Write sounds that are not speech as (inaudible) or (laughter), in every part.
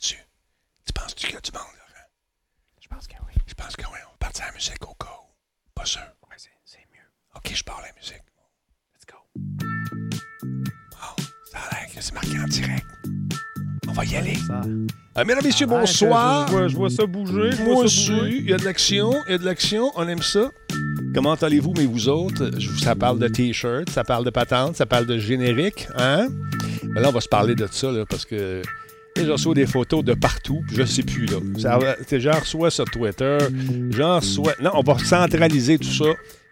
là-dessus. Tu penses-tu qu'il y a du monde, Laurent? Je pense que oui. Je pense que oui. On va partir à la musique au cas où. Pas sûr. Ouais, c'est, mieux. OK, je pars la musique. Let's go. Bon, ça a l'air que c'est marqué en direct. On va y aller. Ah, mesdames, messieurs, Ah, bonsoir. Je, vois, je vois ça bouger. Je Moi vois ça bouger. aussi, il y a de l'action, il y a de l'action, on aime ça. Comment allez-vous, mais vous autres? Je- Ça parle de T-shirt, ça parle de patente, ça parle de générique, hein? Mais là, on va se parler de ça, là, parce que je reçois des photos de partout, je sais plus, là. J'en reçois sur Twitter, j'en reçois... Non, on va centraliser tout ça.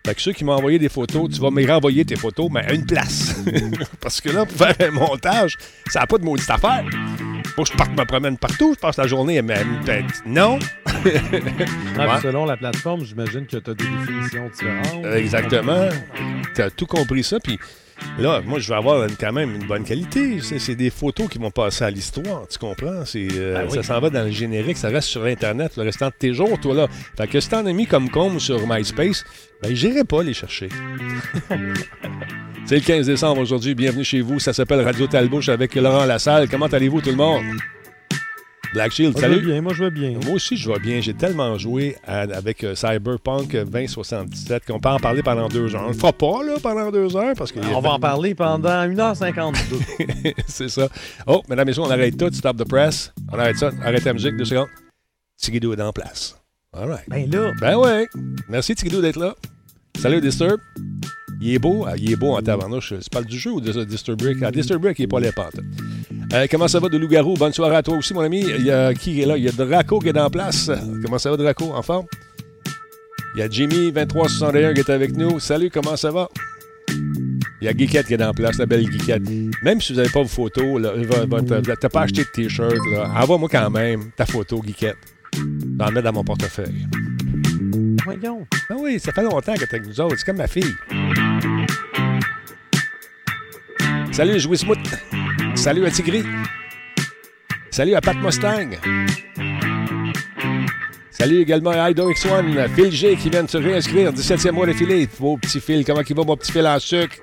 Fait que ceux qui m'ont envoyé des photos, tu vas me renvoyer tes photos, mais à une place. (laughs) parce que là, pour faire un montage, ça n'a pas de maudite affaire. Faut que je parte me promène partout, je passe la journée, mais peut-être non. Ah, puis Ouais. Selon la plateforme, j'imagine que tu as des définitions différentes. Exactement. Tu as tout compris ça. Puis là, moi, je vais avoir une- quand même une bonne qualité. C'est des photos qui vont passer à l'histoire. Tu comprends? Euh, Ben oui. Ça s'en va dans le générique. Ça reste sur Internet le restant de tes jours, toi, là. Fait que si t'en as mis comme com sur MySpace, ben, j'irai pas les chercher. (laughs) C'est le 15 décembre aujourd'hui. Bienvenue chez vous. Ça s'appelle Radio Talbouche avec Laurent Lassalle. Comment allez-vous, tout le monde? Black Shield, Moi, je vais salut. bien, moi, je vais bien. Moi aussi, je vais bien. J'ai tellement joué à- avec euh, Cyberpunk 2077 qu'on peut en parler pendant deux heures. On le fera pas, là, pendant deux heures, parce que... On va en parler pendant 1h52. (laughs) C'est ça. Oh, mesdames et messieurs, on arrête tout. Stop the press. On arrête ça. Arrête la musique, deux secondes. Tigidou est en place. All right. ben là, Ben ouais. Merci, Tigidou, d'être là. Salut, Disturb. Il est beau. Ah, il est beau en tabarnouche. Tu parles du jeu ou de Disturb Brick? Ah, il est pas les pentes. Euh, comment ça va de loup-garou? Bonne soirée à toi aussi, mon ami. Il y a qui est là? Il y a Draco qui est en place. Comment ça va, Draco? En forme? Il y a Jimmy2361 qui est avec nous. Salut, comment ça va? Il y a Geekette qui est en place, la belle Geekette. Même si vous n'avez pas vos photos, t'as pas acheté de t-shirt, envoie-moi quand même ta photo, Geekette. Je vais mettre dans mon portefeuille. voyons. Ah oui, ça fait longtemps que t'es avec nous autres. C'est comme ma fille. Salut, Jouis Smoot. Salut à Tigri. Salut à Pat Mustang. Salut également à Ido X1, Phil G qui vient de se réinscrire, 17e mois d'affilée. Beau petit Phil, comment il va, mon petit Phil en sucre?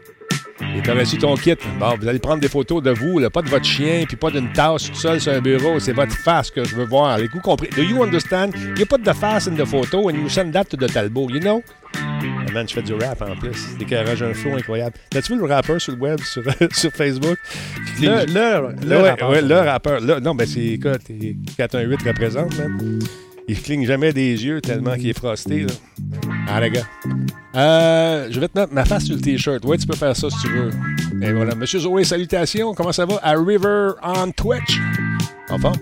Et t'as reçu ton kit. Bon, vous allez prendre des photos de vous, pas de votre chien, puis pas d'une tasse tout seul sur un bureau. C'est votre face que je veux voir. Les coups compris? Do you understand? You put the face in the photo and you send that to the Talbot, you know? Man, je fais du rap en plus. Des carages un flow incroyable. T'as-tu vu le rappeur sur le web, sur, (laughs) sur Facebook? Le, le, le ouais, rapport. ouais, le rappeur. Non, ben c'est t'es- 418 représente, man. Il cligne jamais des yeux tellement qu'il est frosté, là. Ah, les gars. Euh, je vais te mettre ma face sur le T-shirt. Ouais, tu peux faire ça si tu veux. Et voilà. Monsieur Zoé, salutations. Comment ça va? À River on Twitch. En forme?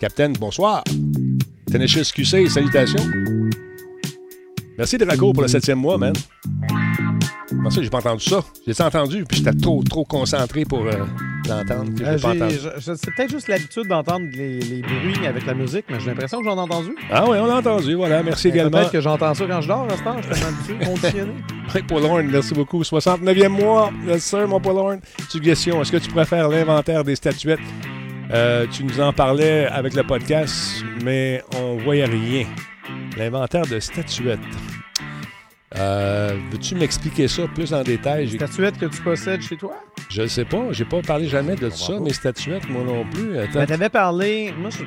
Captain, bonsoir. Tenacious QC, salutations. Merci Draco pour le septième mois, man. Comment ça, j'ai pas entendu ça? J'ai entendu, puis j'étais trop, trop concentré pour euh, l'entendre. Euh, je- c'est peut-être juste l'habitude d'entendre les, les bruits avec la musique, mais j'ai l'impression que j'en ai entendu. Ah oui, on l'a entendu, voilà. Merci Mais également. Peut-être que j'entends ça quand je dors à ce temps, je suis habitué, conditionné. Oui, (laughs) Paul Horn, merci beaucoup. 69e mois. Yes, sir, mon Paul Horn. Suggestion, est-ce que tu préfères l'inventaire des statuettes? Euh, tu nous en parlais avec le podcast, mais on voyait rien. L'inventaire de statuettes. Euh, Veux-tu m'expliquer ça plus en détail? J'ai- Statuette que tu possèdes chez toi? Je ne sais pas, j'ai pas parlé jamais de ça, mes statuettes, moi non plus. Attends. Ben, t'avais parlé. Moi, je-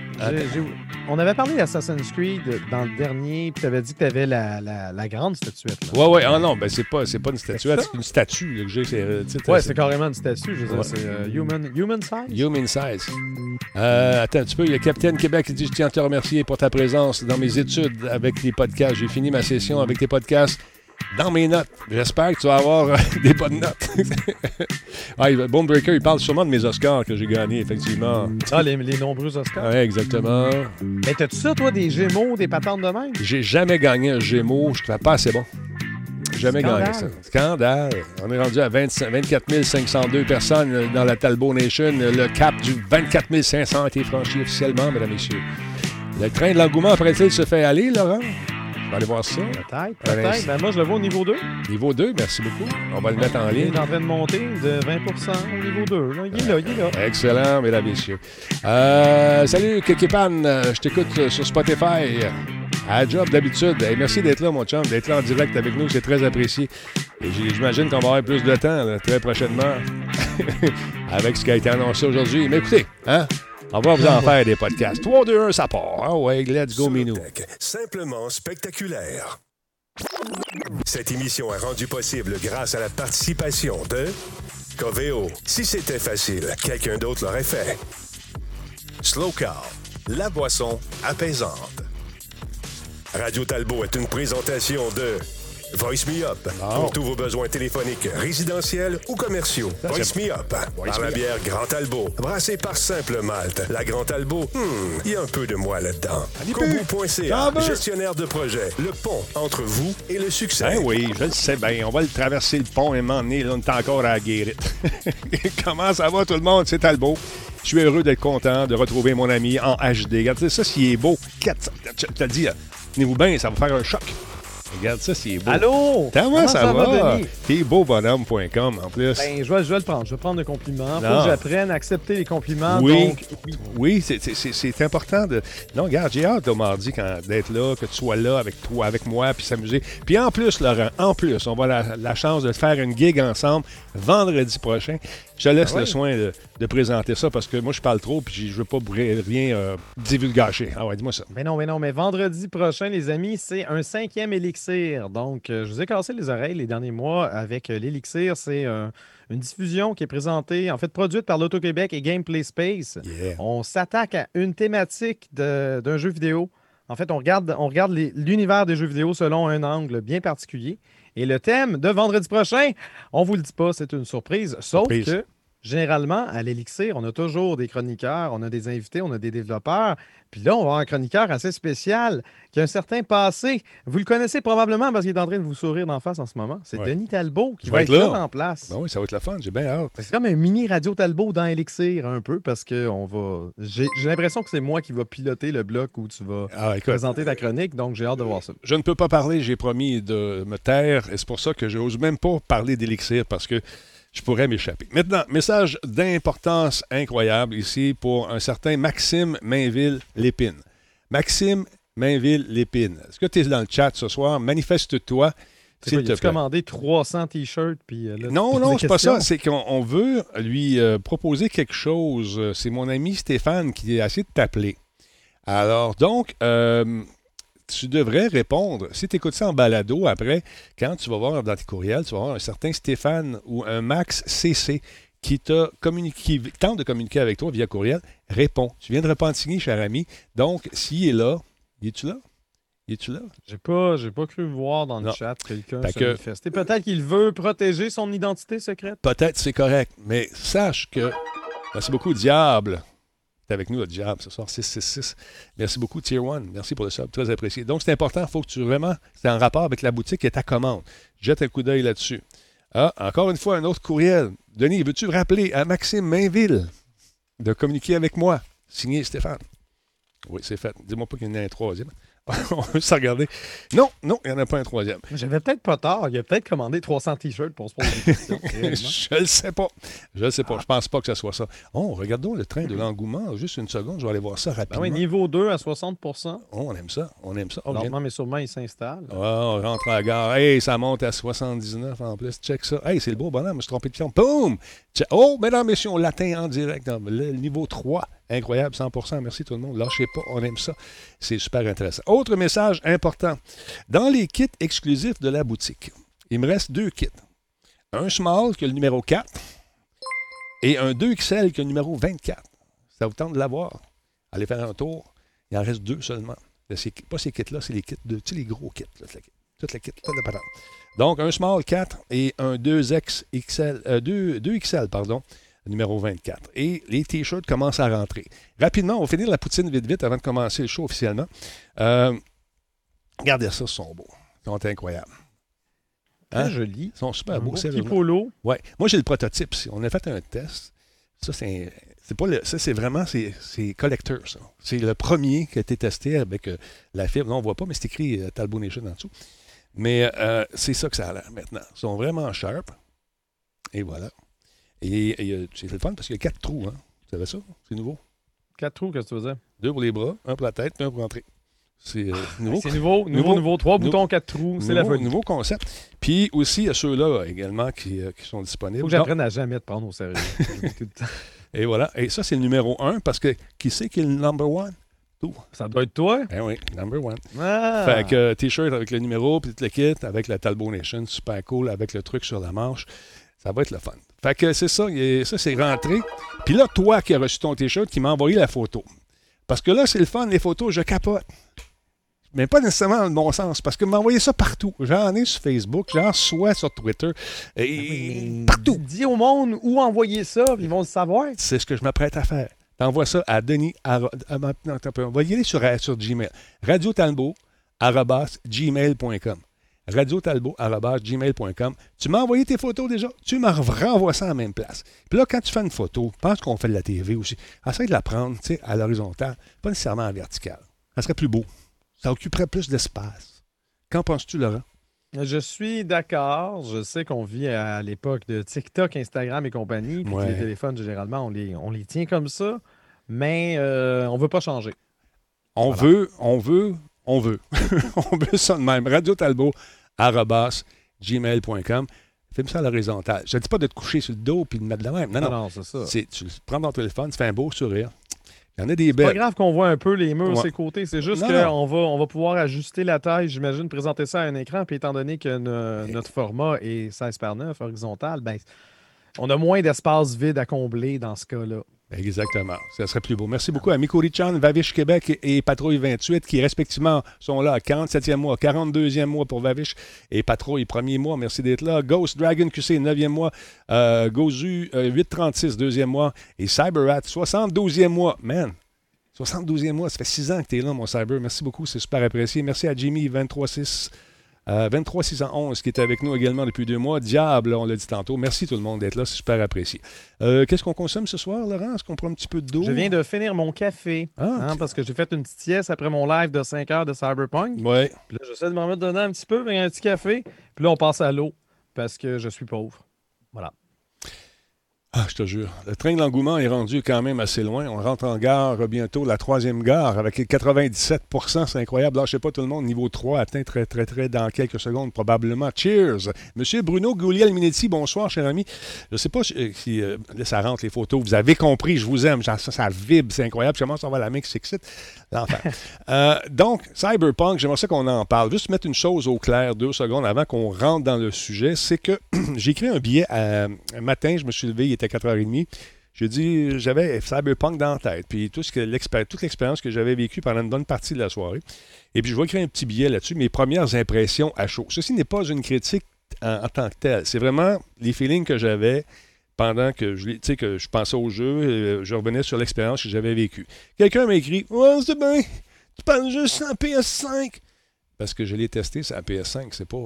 j'ai- on avait parlé d'Assassin's Creed dans le dernier, puis t'avais dit que t'avais la, la, la grande statuette. Là. Ouais, ouais, ah non, ben c'est pas, c'est pas une statuette, c'est une statue là, que j'ai. c'est, euh, tu Ouais, c'est- carrément une statue. Je veux dire, Ouais. c'est euh, human, human size? Human size. Euh, attends un petit peu. Il y a Capitaine Québec qui dit Je tiens à te remercier pour ta présence dans mes études avec les podcasts. J'ai fini ma session avec tes podcasts dans mes notes. J'espère que tu vas avoir euh, (laughs) des bonnes notes. (laughs) il- Bonebreaker, il parle sûrement de mes Oscars que j'ai gagnés, effectivement. Ah, les, les nombreux Oscars? Oui, exactement. Mais t'as-tu ça, toi, des Gémeaux, des patentes de même? J'ai jamais gagné un Gémeaux. Je ne pas assez bon. Jamais Scandale. gagné ça. Scandale. On est rendu à 25 24 502 personnes euh, dans la Talbot Nation. Le cap du 24 500 a été franchi officiellement, mesdames et messieurs. Le train de l'engouement après-il se fait aller, Laurent? Vais aller voir ça. Peut-être, peut-être. Ben, moi, je le vois au niveau 2. Niveau 2, merci beaucoup. On va le mettre en Il ligne. est en train de monter de 20% au niveau 2. Là. Il est là, il est là. Excellent, mesdames et messieurs. Euh, salut, Kekipan. Je t'écoute sur Spotify. À job d'habitude. Hey, merci d'être là, mon chum, d'être là en direct avec nous. C'est très apprécié. Et j'imagine qu'on va avoir plus de temps là, très prochainement (laughs) avec ce qui a été annoncé aujourd'hui. Mais écoutez, hein? On va vous en faire des podcasts. 3, 2, 1, ça part. Ah ouais, let's go, Minou. Simplement spectaculaire. Cette émission est rendue possible grâce à la participation de Coveo. Si c'était facile, quelqu'un d'autre l'aurait fait. Slow Car, la boisson apaisante. Radio Talbot est une présentation de Voice Me Up pour tous vos besoins téléphoniques, résidentiels ou commerciaux. Voice Me Up par la bière Grand Talbot, brassée par Simple Malte. La Grand hmm, il y a un peu de moi là-dedans. Kobu.ca, gestionnaire de projet, le pont entre vous et le succès. Ben oui, je le sais bien. On va le traverser le pont et m'emmener. Là, on est encore à la guérite. (laughs) Comment ça va tout le monde? C'est Talbot. Je suis heureux d'être content de retrouver mon ami en HD. Regardez ça, s'il est beau. 400. Tu te dis, tenez-vous bien, ça va faire un choc. Regarde ça, c'est beau. Allô? Comment, ça, va? Denis? T'es beaubonhomme.com en plus. Ben, je vais, je vais le prendre. Je vais prendre le compliment. Faut que j'apprenne à accepter les compliments. Oui. Donc, oui. Oui, c'est- important de. Non, regarde, j'ai hâte au mardi d'être là, que tu sois là avec toi, avec moi, puis s'amuser. Puis en plus, Laurent, en plus, on va la, la chance de faire une gig ensemble vendredi prochain. Je te laisse Ah ouais? le soin de, de présenter ça parce que moi, je parle trop, puis je veux pas rien euh, divulgacher. Ah ouais, dis-moi ça. Mais non, mais non, mais vendredi prochain, les amis, c'est un cinquième élixir. Donc, euh, je vous ai cassé les oreilles les derniers mois avec euh, l'élixir. C'est euh, une diffusion qui est présentée, en fait, produite par l'Auto-Québec et Gameplay Space. Yeah. On s'attaque à une thématique d'un jeu vidéo. En fait, on regarde, on regarde l'univers des jeux vidéo selon un angle bien particulier. Et le thème de vendredi prochain, on vous le dit pas, c'est une surprise. Sauf Surprise. que, généralement, à l'Élixir, on a toujours des chroniqueurs, on a des invités, on a des développeurs. Puis là, on va avoir un chroniqueur assez spécial qui a un certain passé. Vous le connaissez probablement parce qu'il est en train de vous sourire d'en face en ce moment. C'est Ouais. Denis Talbot qui va être là, en place. Ben oui, ça va être la fun, j'ai bien hâte. C'est comme un mini radio Talbot dans Elixir un peu parce que on va. J'ai l'impression que c'est moi qui va piloter le bloc où tu vas Ah, écoute, présenter ta chronique, donc j'ai hâte de voir ça. Je ne peux pas parler, j'ai promis de me taire, et c'est pour ça que je n'ose même pas parler d'élixir parce que je pourrais m'échapper. Maintenant, message d'importance incroyable ici pour un certain Maxime Mainville-Lépine. Maxime Mainville-Lépine, est-ce que tu es dans le chat ce soir? Manifeste-toi, s'il te plaît. commandé 300 t-shirts puis euh, là, Non, non, c'est pas ça. C'est qu'on on veut lui euh, proposer quelque chose. C'est mon ami Stéphane qui a essayé de t'appeler. Alors, donc, euh, tu devrais répondre. Si tu écoutes ça en balado après, quand tu vas voir dans tes courriels, tu vas voir un certain Stéphane ou un Max CC qui tente de communiquer avec toi via courriel, réponds. Tu viens de repentigner, cher ami. Donc, s'il est là, es-tu là? Es-tu là? J'ai pas, j'ai pas cru voir dans le Non. chat quelqu'un se que- manifester. Peut-être qu'il veut protéger son identité secrète. Peut-être c'est correct, mais sache que. Merci beaucoup, Diable. T'es avec nous, le Diable, ce soir, 666. Merci beaucoup, Tier 1. Merci pour le sub, très apprécié. Donc, c'est important, il faut que tu vraiment. C'est en rapport avec la boutique et ta commande. Jette un coup d'œil là-dessus. Ah, encore une fois, un autre courriel. Denis, veux-tu rappeler à Maxime Mainville de communiquer avec moi? Signé Stéphane. Oui, c'est fait. Dis-moi pas qu'il y en a un troisième. On veut se regarder. Non, non, il n'y en a pas un troisième. J'avais peut-être pas tort. Il a peut-être commandé 300 t-shirts pour se poser des questions. (laughs) je le sais pas. Je le sais pas. Je pense pas que ce soit ça. Oh, regardons le train de l'engouement. Juste une seconde, je vais aller voir ça Ben rapidement. oui, niveau 2 à 60 Oh, on aime ça. On aime ça. Oh, Lentement, mais sûrement, il s'installe. Oh, on rentre à la gare. Hey, ça monte à 79 en plus. Check ça. Hey, c'est le beau bonhomme. Je me suis trompé de pion. Boum! Oh, mesdames, messieurs, on l'atteint en direct. dans le niveau 3. Incroyable, 100% Merci tout le monde. Lâchez pas. On aime ça. C'est super intéressant. Autre message important. Dans les kits exclusifs de la boutique, il me reste deux kits. Un small qui a le numéro 4 et un 2XL qui a le numéro 24. Ça vous tente de l'avoir? Allez faire un tour. Il en reste deux seulement. Pas ces kits-là, c'est les kits de. Tu sais, les gros kits. Là, toute la. Donc, un small 4 et un 2X XL, euh, 2, 2XL, pardon, numéro 24. Et les t-shirts commencent à rentrer. Rapidement, on va finir la poutine vite vite avant de commencer le show officiellement. Euh, regardez ça, ils sont beaux. Ils sont incroyables. Très Hein? joli. Ils sont super Un beaux. beau petit polo. Ouais. Moi, j'ai le prototype. ici. On a fait un test. Ça, c'est c'est pas le, ça, c'est vraiment c'est, c'est collector, ça. C'est le premier qui a été testé avec euh, la fibre. Non, on voit pas, mais c'est écrit euh, Talbot Nation en dessous. Mais euh, c'est ça que ça a l'air maintenant. Ils sont vraiment sharp. Et voilà. Et, et, euh, c'est le fun parce qu'il y a quatre trous. Hein. Vous savez ça? C'est nouveau? Quatre trous, qu'est-ce que tu veux dire? Deux pour les bras, un pour la tête, puis un pour rentrer. C'est euh, nouveau. C'est nouveau, nouveau, Nouveau. nouveau. Trois Nouveau. boutons, quatre trous. C'est la nouveau, folie. nouveau concept. Puis aussi, il y a ceux-là également qui, euh, qui sont Faut disponibles. que j'apprenne à jamais te prendre au sérieux. (laughs) Et voilà. Et ça, c'est le numéro un parce que qui c'est qui est le number one? Tout. Ça doit être toi? Eh oui, number one. Ah. Fait que euh, t-shirt avec le numéro, puis le kit, avec la Talbot Nation, super cool, avec le truc sur la manche. Ça va être le fun. Fait que c'est ça, ça c'est rentré. Puis là, toi qui as reçu ton t-shirt, qui m'a envoyé la photo. Parce que là, c'est le fun, les photos, je capote. Mais pas nécessairement dans le bon sens, parce que m'a envoyé ça partout. J'en ai sur Facebook, j'en reçois sur Twitter, et Mais partout. Dis au monde où envoyer ça, puis ils vont le savoir. C'est ce que je m'apprête à faire. T'envoies ça à Denis. à non, peu. On va y aller sur, sur Gmail. Radio Talbot, gmail.com. Radio Talbot, arrobas, gmail.com. Tu m'as envoyé tes photos déjà? Tu m'en renvoies ça la même place. Puis là, quand tu fais une photo, pense qu'on fait de la TV aussi. Essaye de la prendre tu sais, à l'horizontale, pas nécessairement en verticale. Ça serait plus beau. Ça occuperait plus d'espace. Qu'en penses-tu, Laurent? Je suis d'accord. Je sais qu'on vit à l'époque de TikTok, Instagram et compagnie. Puis Ouais. les téléphones, généralement, on les, on les tient comme ça. Mais euh, on ne veut pas changer. On Voilà. veut, on veut, on veut. (laughs) on veut ça de même. Radio Talbot, arrobas, gmail.com. Fais-moi ça à l'horizontale. Je ne dis pas de te coucher sur le dos puis de mettre de la même. Non, Non, non. non, c'est ça. C'est- tu prends ton téléphone, tu fais un beau sourire. Il y en a des pas belles. grave qu'on voit un peu les murs, Ouais. ses côtés. C'est juste qu'on va, on va pouvoir ajuster la taille, j'imagine, présenter ça à un écran. Puis étant donné que no- notre format est 16 par 9 horizontal, ben, on a moins d'espace vide à combler dans ce cas-là. Exactement. Ça serait plus beau. Merci beaucoup à Miko Richan, Vavish Québec et Patrouille 28 qui, respectivement, sont là à 47e mois, 42e mois pour Vavish et Patrouille, premier mois. Merci d'être là. Ghost Dragon QC, 9e mois. Euh, Gozu, euh, 836, deuxième mois. Et CyberRat, 72e mois. Man, 72e mois, ça fait 6 ans que tu es là, mon Cyber. Merci beaucoup, c'est super apprécié. Merci à Jimmy, 236. Euh, 23 611 qui est avec nous également depuis deux mois. Diable, on l'a dit tantôt. Merci tout le monde d'être là, c'est super apprécié. Euh, Qu'est-ce qu'on consomme ce soir, Laurent? Est-ce qu'on prend un petit peu d'eau? Je viens de finir mon café. Ah, hein, parce que j'ai fait une petite sieste après mon live de 5 heures de Cyberpunk. Ouais. Puis là, j'essaie de m'en mettre dedans un petit peu un petit café. Puis là, on passe à l'eau parce que je suis pauvre. Voilà. Ah, je te jure. Le train de l'engouement est rendu quand même assez loin. On rentre en gare bientôt, la troisième gare, avec 97% C'est incroyable. Là, je sais pas, tout le monde, niveau 3, atteint très, très, très dans quelques secondes, probablement. Cheers! Monsieur Bruno Gouliel-Minetti, bonsoir, cher ami. Je sais pas si, euh, euh, là, ça rentre les photos. Vous avez compris, je vous aime. Ça, ça, ça vibre, c'est incroyable. Je commence à voir la main qui s'excite. L'enfer. (laughs) Euh, donc, Cyberpunk, j'aimerais ça qu'on en parle. Juste mettre une chose au clair deux secondes avant qu'on rentre dans le sujet. C'est que (clears throat) j'ai écrit un billet un matin, je me suis levé, il était 4h30. J'ai dit, j'avais Cyberpunk dans la tête, puis tout ce que toute l'expérience que j'avais vécue pendant une bonne partie de la soirée. Et puis, je vais écrire un petit billet là-dessus, mes premières impressions à chaud. Ceci n'est pas une critique en, tant que telle. C'est vraiment les feelings que j'avais pendant que je, que je pensais au jeu, euh, je revenais sur l'expérience que j'avais vécue. Quelqu'un m'a écrit Ouais, c'est bien, tu parles juste en PS5. Parce que je l'ai testé, c'est à PS5, c'est pas,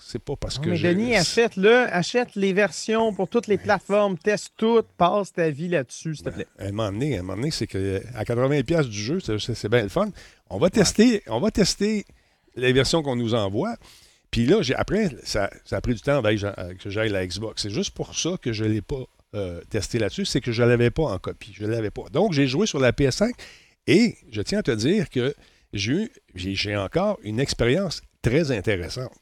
c'est pas parce que Mais Denis, achète-le. Achète les versions pour toutes les plateformes. Teste toutes. Passe ta vie là-dessus, s'il te plaît. À un moment donné, à un moment donné, c'est que à 80$ piastres du jeu, c'est- bien le fun. On va tester, on va tester les versions qu'on nous envoie. Puis là, j'ai- après, ça, ça a pris du temps que j'a- que j'aille la Xbox. C'est juste pour ça que je ne l'ai pas euh, testé là-dessus, c'est que je ne l'avais pas en copie. Je ne l'avais pas. Donc, j'ai joué sur la PS5 et je tiens à te dire que j'ai j'ai encore une expérience très intéressante.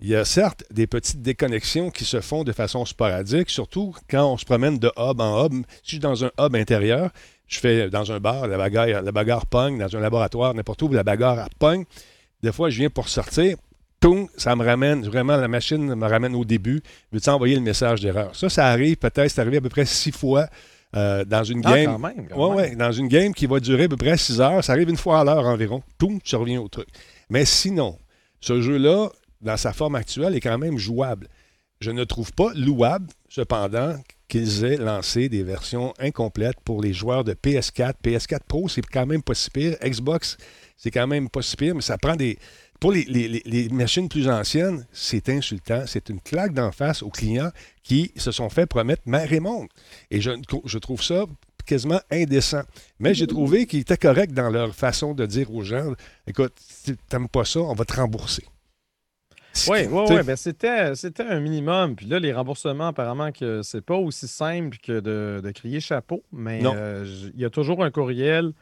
Il y a certes des petites déconnexions qui se font de façon sporadique, surtout quand on se promène de hub en hub. Si je suis dans un hub intérieur, je fais dans un bar, la bagarre, la pogne, dans un laboratoire, n'importe où, la bagarre pogne. Des fois, je viens pour sortir, toum, ça me ramène, vraiment, la machine me ramène au début. Veux-tu envoyer le message d'erreur? Ça, ça arrive peut-être, c'est arrivé à peu près six fois euh, dans une Ah, game. quand même. quand Ouais, même. ouais, dans une game qui va durer à peu près 6 heures, ça arrive une fois à l'heure environ. Toum, tu reviens au truc. Mais sinon, ce jeu-là, dans sa forme actuelle, est quand même jouable. Je ne trouve pas louable, cependant, qu'ils aient lancé des versions incomplètes pour les joueurs de PS4. PS4 Pro, c'est quand même pas si pire. Xbox, c'est quand même pas si pire, mais ça prend des. Pour les, les- les- les machines plus anciennes, c'est insultant. C'est une claque d'en face aux clients qui se sont fait promettre mer et monde. Et je, je trouve ça quasiment indécent. Mais j'ai trouvé qu'ils étaient corrects dans leur façon de dire aux gens écoute, t'aimes pas ça, on va te rembourser. Oui, oui, oui. Ben c'était, c'était un minimum. Puis là, les remboursements, apparemment que c'est pas aussi simple que de, de crier chapeau, mais euh, il y a toujours un courriel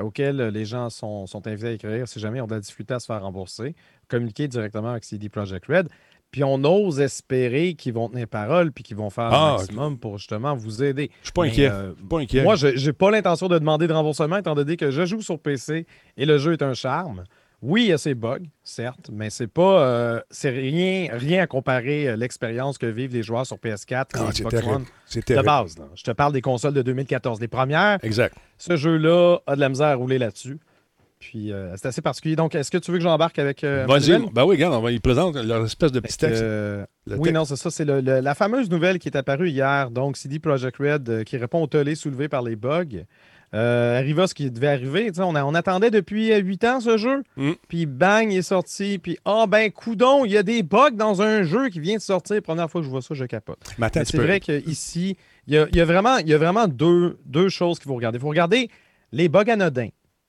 auquel les gens sont, sont invités à écrire si jamais ils ont de la difficulté à se faire rembourser. Communiquer directement avec CD Projekt Red. Puis on ose espérer qu'ils vont tenir parole puis qu'ils vont faire Ah, le maximum pour justement vous aider. Je suis pas Mais, inquiet. euh, Je suis pas inquiet. moi, je n'ai pas l'intention de demander de remboursement étant donné que je joue sur PC et le jeu est un charme. Oui, il y a ses bugs, certes, mais c'est pas euh, c'est rien, rien à comparer euh, l'expérience que vivent les joueurs sur PS4 et Ah, c'est Xbox. One de base. là. Je te parle des consoles de 2014. Les premières, Exact. ce jeu-là a de la misère à rouler là-dessus. Puis euh, c'est assez particulier. Donc, est-ce que tu veux que j'embarque avec euh, Vas-y. Ben oui, regarde, on va, ils présentent leur espèce de petit texte. euh, oui, texte. non, c'est ça. C'est la fameuse nouvelle qui est apparue hier. Donc, CD Projekt Red qui répond au tollé soulevé par les bugs. Euh, arriva ce qui devait arriver. On, a- on attendait depuis euh, huit ans ce jeu. Mm. Puis bang, il est sorti. Puis ah ben coudon, il y a des bugs dans un jeu qui vient de sortir. Première fois que je vois ça, je capote. Mais Mais c'est vrai qu'ici, il y a, il y a vraiment, il y a vraiment deux, deux choses qu'il faut regarder. Il faut regarder les bugs anodins.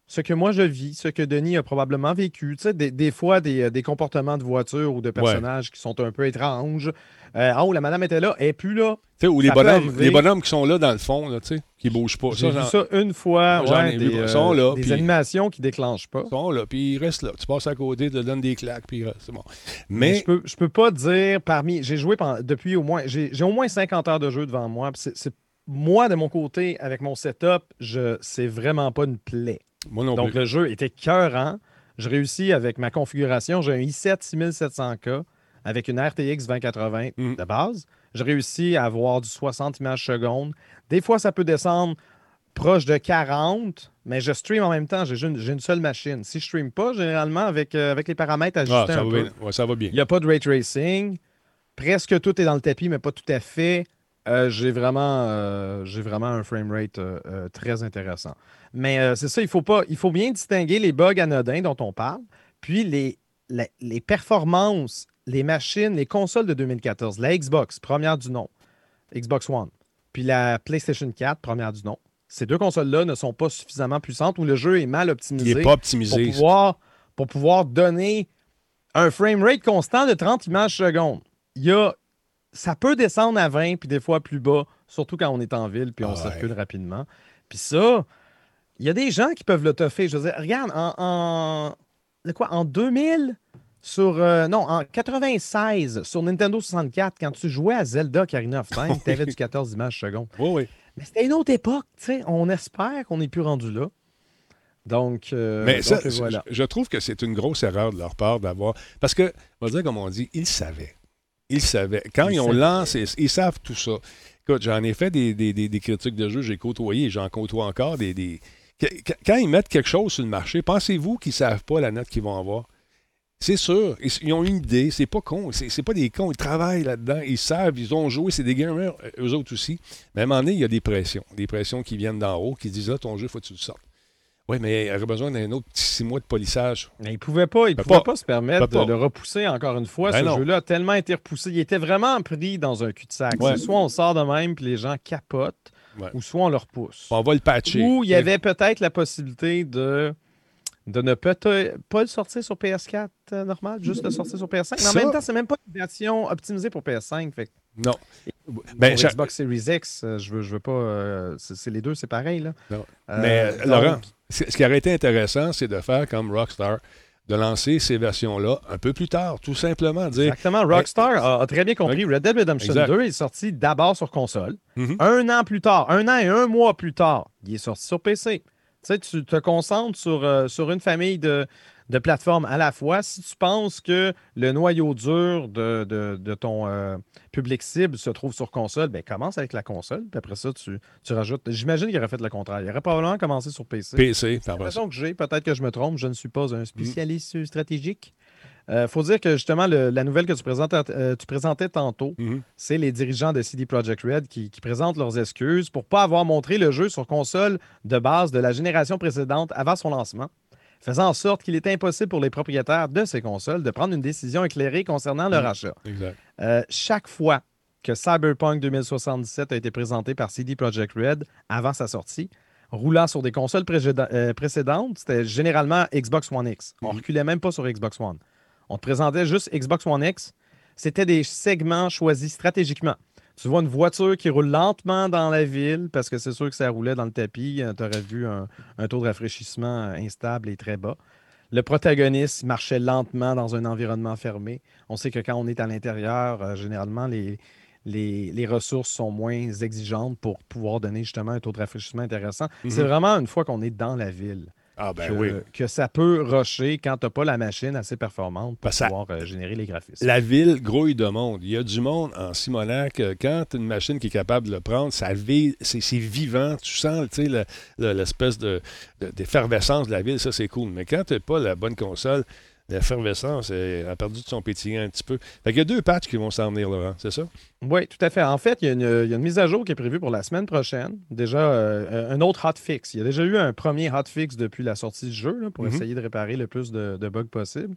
Ce que moi je vis, ce que Denis a probablement vécu. Tu sais, des, des fois, des, euh, des comportements de voiture ou de personnages qui sont un peu étranges. Euh, ah, oh, la madame était là, elle n'est plus là. Tu sais, ou les bonhommes, les bonhommes qui sont là dans le fond, là, tu sais, qui bougent pas. J'ai vu ça une fois. Ouais, des, ils sont là, des animations qui déclenchent pas. Ils sont là, puis ils restent là. Tu passes à côté, tu te donnes des claques, puis c'est bon. Mais Mais, je peux, je peux pas dire parmi. J'ai joué pendant- depuis au moins. J'ai au moins 50 heures de jeu devant moi. c'est- moi, de mon côté, avec mon setup, je c'est vraiment pas une plaie. Moi non Donc, plus. le jeu était cœurant. Je réussis avec ma configuration. J'ai un i7 6700K avec une RTX 2080 Mm. de base. Je réussis à avoir du 60 images secondes. Des fois, ça peut descendre proche de 40, mais je stream en même temps. J'ai une, seule machine. Si je stream pas, généralement, avec, euh, avec les paramètres ajustés Ah, ça un va peu, bien. Ouais, ça va bien. il n'y a pas de ray tracing. Presque tout est dans le tapis, mais pas tout à fait. Euh, j'ai vraiment, euh, vraiment un framerate euh, euh, très intéressant. Mais c'est ça, il faut, pas, il faut bien distinguer les bugs anodins dont on parle, puis les, les performances, les machines, les consoles de 2014. La Xbox, première du nom, Xbox One, puis la PlayStation 4, première du nom. Ces deux consoles-là ne sont pas suffisamment puissantes ou le jeu est mal optimisé Il n'est pas pour optimisé. pouvoir, pour pouvoir donner un framerate constant de 30 images secondes. Il y a, ça peut descendre à 20, puis des fois plus bas, surtout quand on est en ville, puis on Ah ouais. circule rapidement. Puis ça, il y a des gens qui peuvent le toffer. Je veux dire, regarde, en, en, de quoi, en 2000, sur, euh, non, en 96, sur Nintendo 64, quand tu jouais à Zelda Ocarina of Time, (laughs) tu avais du 14 images secondes. Oui, oui. Mais c'était une autre époque, tu sais. On espère qu'on n'est plus rendu là. Donc, euh, Mais ça, donc, voilà. je, je trouve que c'est une grosse erreur de leur part d'avoir. Parce que, on va dire comme on dit, ils savaient. Ils savaient. Quand ils, Ils ont savaient. lancé, ils savent tout ça. Écoute, j'en ai fait des, des- des- des critiques de jeu, j'ai côtoyé, j'en côtoie encore des. des- Qu- qu- Quand ils mettent quelque chose sur le marché, pensez-vous qu'ils ne savent pas la note qu'ils vont avoir? C'est sûr, ils, ils ont une idée, c'est pas con, c'est pas des cons, ils travaillent là-dedans, ils savent, ils ont joué, c'est des gamers, eux autres aussi. Mais à un moment donné, il y a des pressions, des pressions qui viennent d'en haut, qui disent là, ton jeu, faut que tu le sortes. Oui, mais il aurait besoin d'un autre petit six mois de polissage. Mais il ne pouvait pas, il pouvait pas. pas. se permettre de le repousser encore une fois. Ben Ce jeu-là a tellement été repoussé. Il était vraiment pris dans un cul-de-sac. Ouais. Soit on sort de même puis les gens capotent, Ouais. ou soit on le repousse. On va le patcher. Ou il y avait peut-être la possibilité de, de ne peut-être pas le sortir sur PS4 euh, normal, juste le sortir sur PS5. Mais en même temps, c'est même pas une version optimisée pour PS5. Fait que Non. Ben, Xbox Series X, euh, je veux, je veux pas. euh, c'est les deux, c'est pareil. Là. Non. Mais Laurent, ce qui aurait été intéressant, c'est de faire comme Rockstar, de lancer ces versions-là un peu plus tard, tout simplement. Dire, Exactement. Rockstar a, a très bien compris. Red Dead Redemption Exact. 2 est sorti d'abord sur console. Mhm. Un an plus tard, un an et un mois plus tard, il est sorti sur PC. Tu sais, tu te concentres sur, euh, sur une famille de, de plateformes à la fois. Si tu penses que le noyau dur de, de- de ton euh, public cible se trouve sur console, ben commence avec la console. Puis après ça, tu, tu rajoutes. J'imagine qu'il aurait fait le contraire. Il aurait probablement commencé sur PC. PC, par que j'ai, peut-être que je me trompe, je ne suis pas un spécialiste stratégique. Il faut dire que justement, le- la nouvelle que tu, présentes, euh, tu présentais tantôt, Mhm. c'est les dirigeants de CD Projekt Red qui, qui présentent leurs excuses pour ne pas avoir montré le jeu sur console de base de la génération précédente avant son lancement, faisant en sorte qu'il était impossible pour les propriétaires de ces consoles de prendre une décision éclairée concernant leur Mhm. achat. Exact. Euh, chaque fois que Cyberpunk 2077 a été présenté par CD Projekt Red avant sa sortie, roulant sur des consoles euh, précédentes, c'était généralement Xbox One X. On Mhm. reculait même pas sur Xbox One. On te présentait juste Xbox One X. C'était des segments choisis stratégiquement. Tu vois une voiture qui roule lentement dans la ville parce que c'est sûr que ça roulait dans le tapis. Tu aurais vu un, un taux de rafraîchissement instable et très bas. le protagoniste marchait lentement dans un environnement fermé. On sait que quand on est à l'intérieur, euh, généralement, les, les, les, ressources sont moins exigeantes pour pouvoir donner justement un taux de rafraîchissement intéressant. C'est Mhm. vraiment une fois qu'on est dans la ville Ah, ben que, oui. que ça peut rusher quand tu n'as pas la machine assez performante pour ça- pouvoir euh, générer les graphismes. La ville grouille de monde. Il y a du monde en Simonac. euh, Quand tu as une machine qui est capable de le prendre, ça c'est, vivant. Tu sens l'espèce de, de- d'effervescence de la ville. Ça, c'est cool. Mais quand tu n'as pas la bonne console, l'effervescence a perdu de son pétillant un petit peu. Fait qu'il y a deux patchs qui vont s'en venir, Laurent. C'est ça? Oui, tout à fait. En fait, il y, a une, il y a une mise à jour qui est prévue pour la semaine prochaine. Déjà, euh, un autre hotfix. Il y a déjà eu un premier hotfix depuis la sortie du jeu là, pour Mhm. essayer de réparer le plus de, de bugs possible.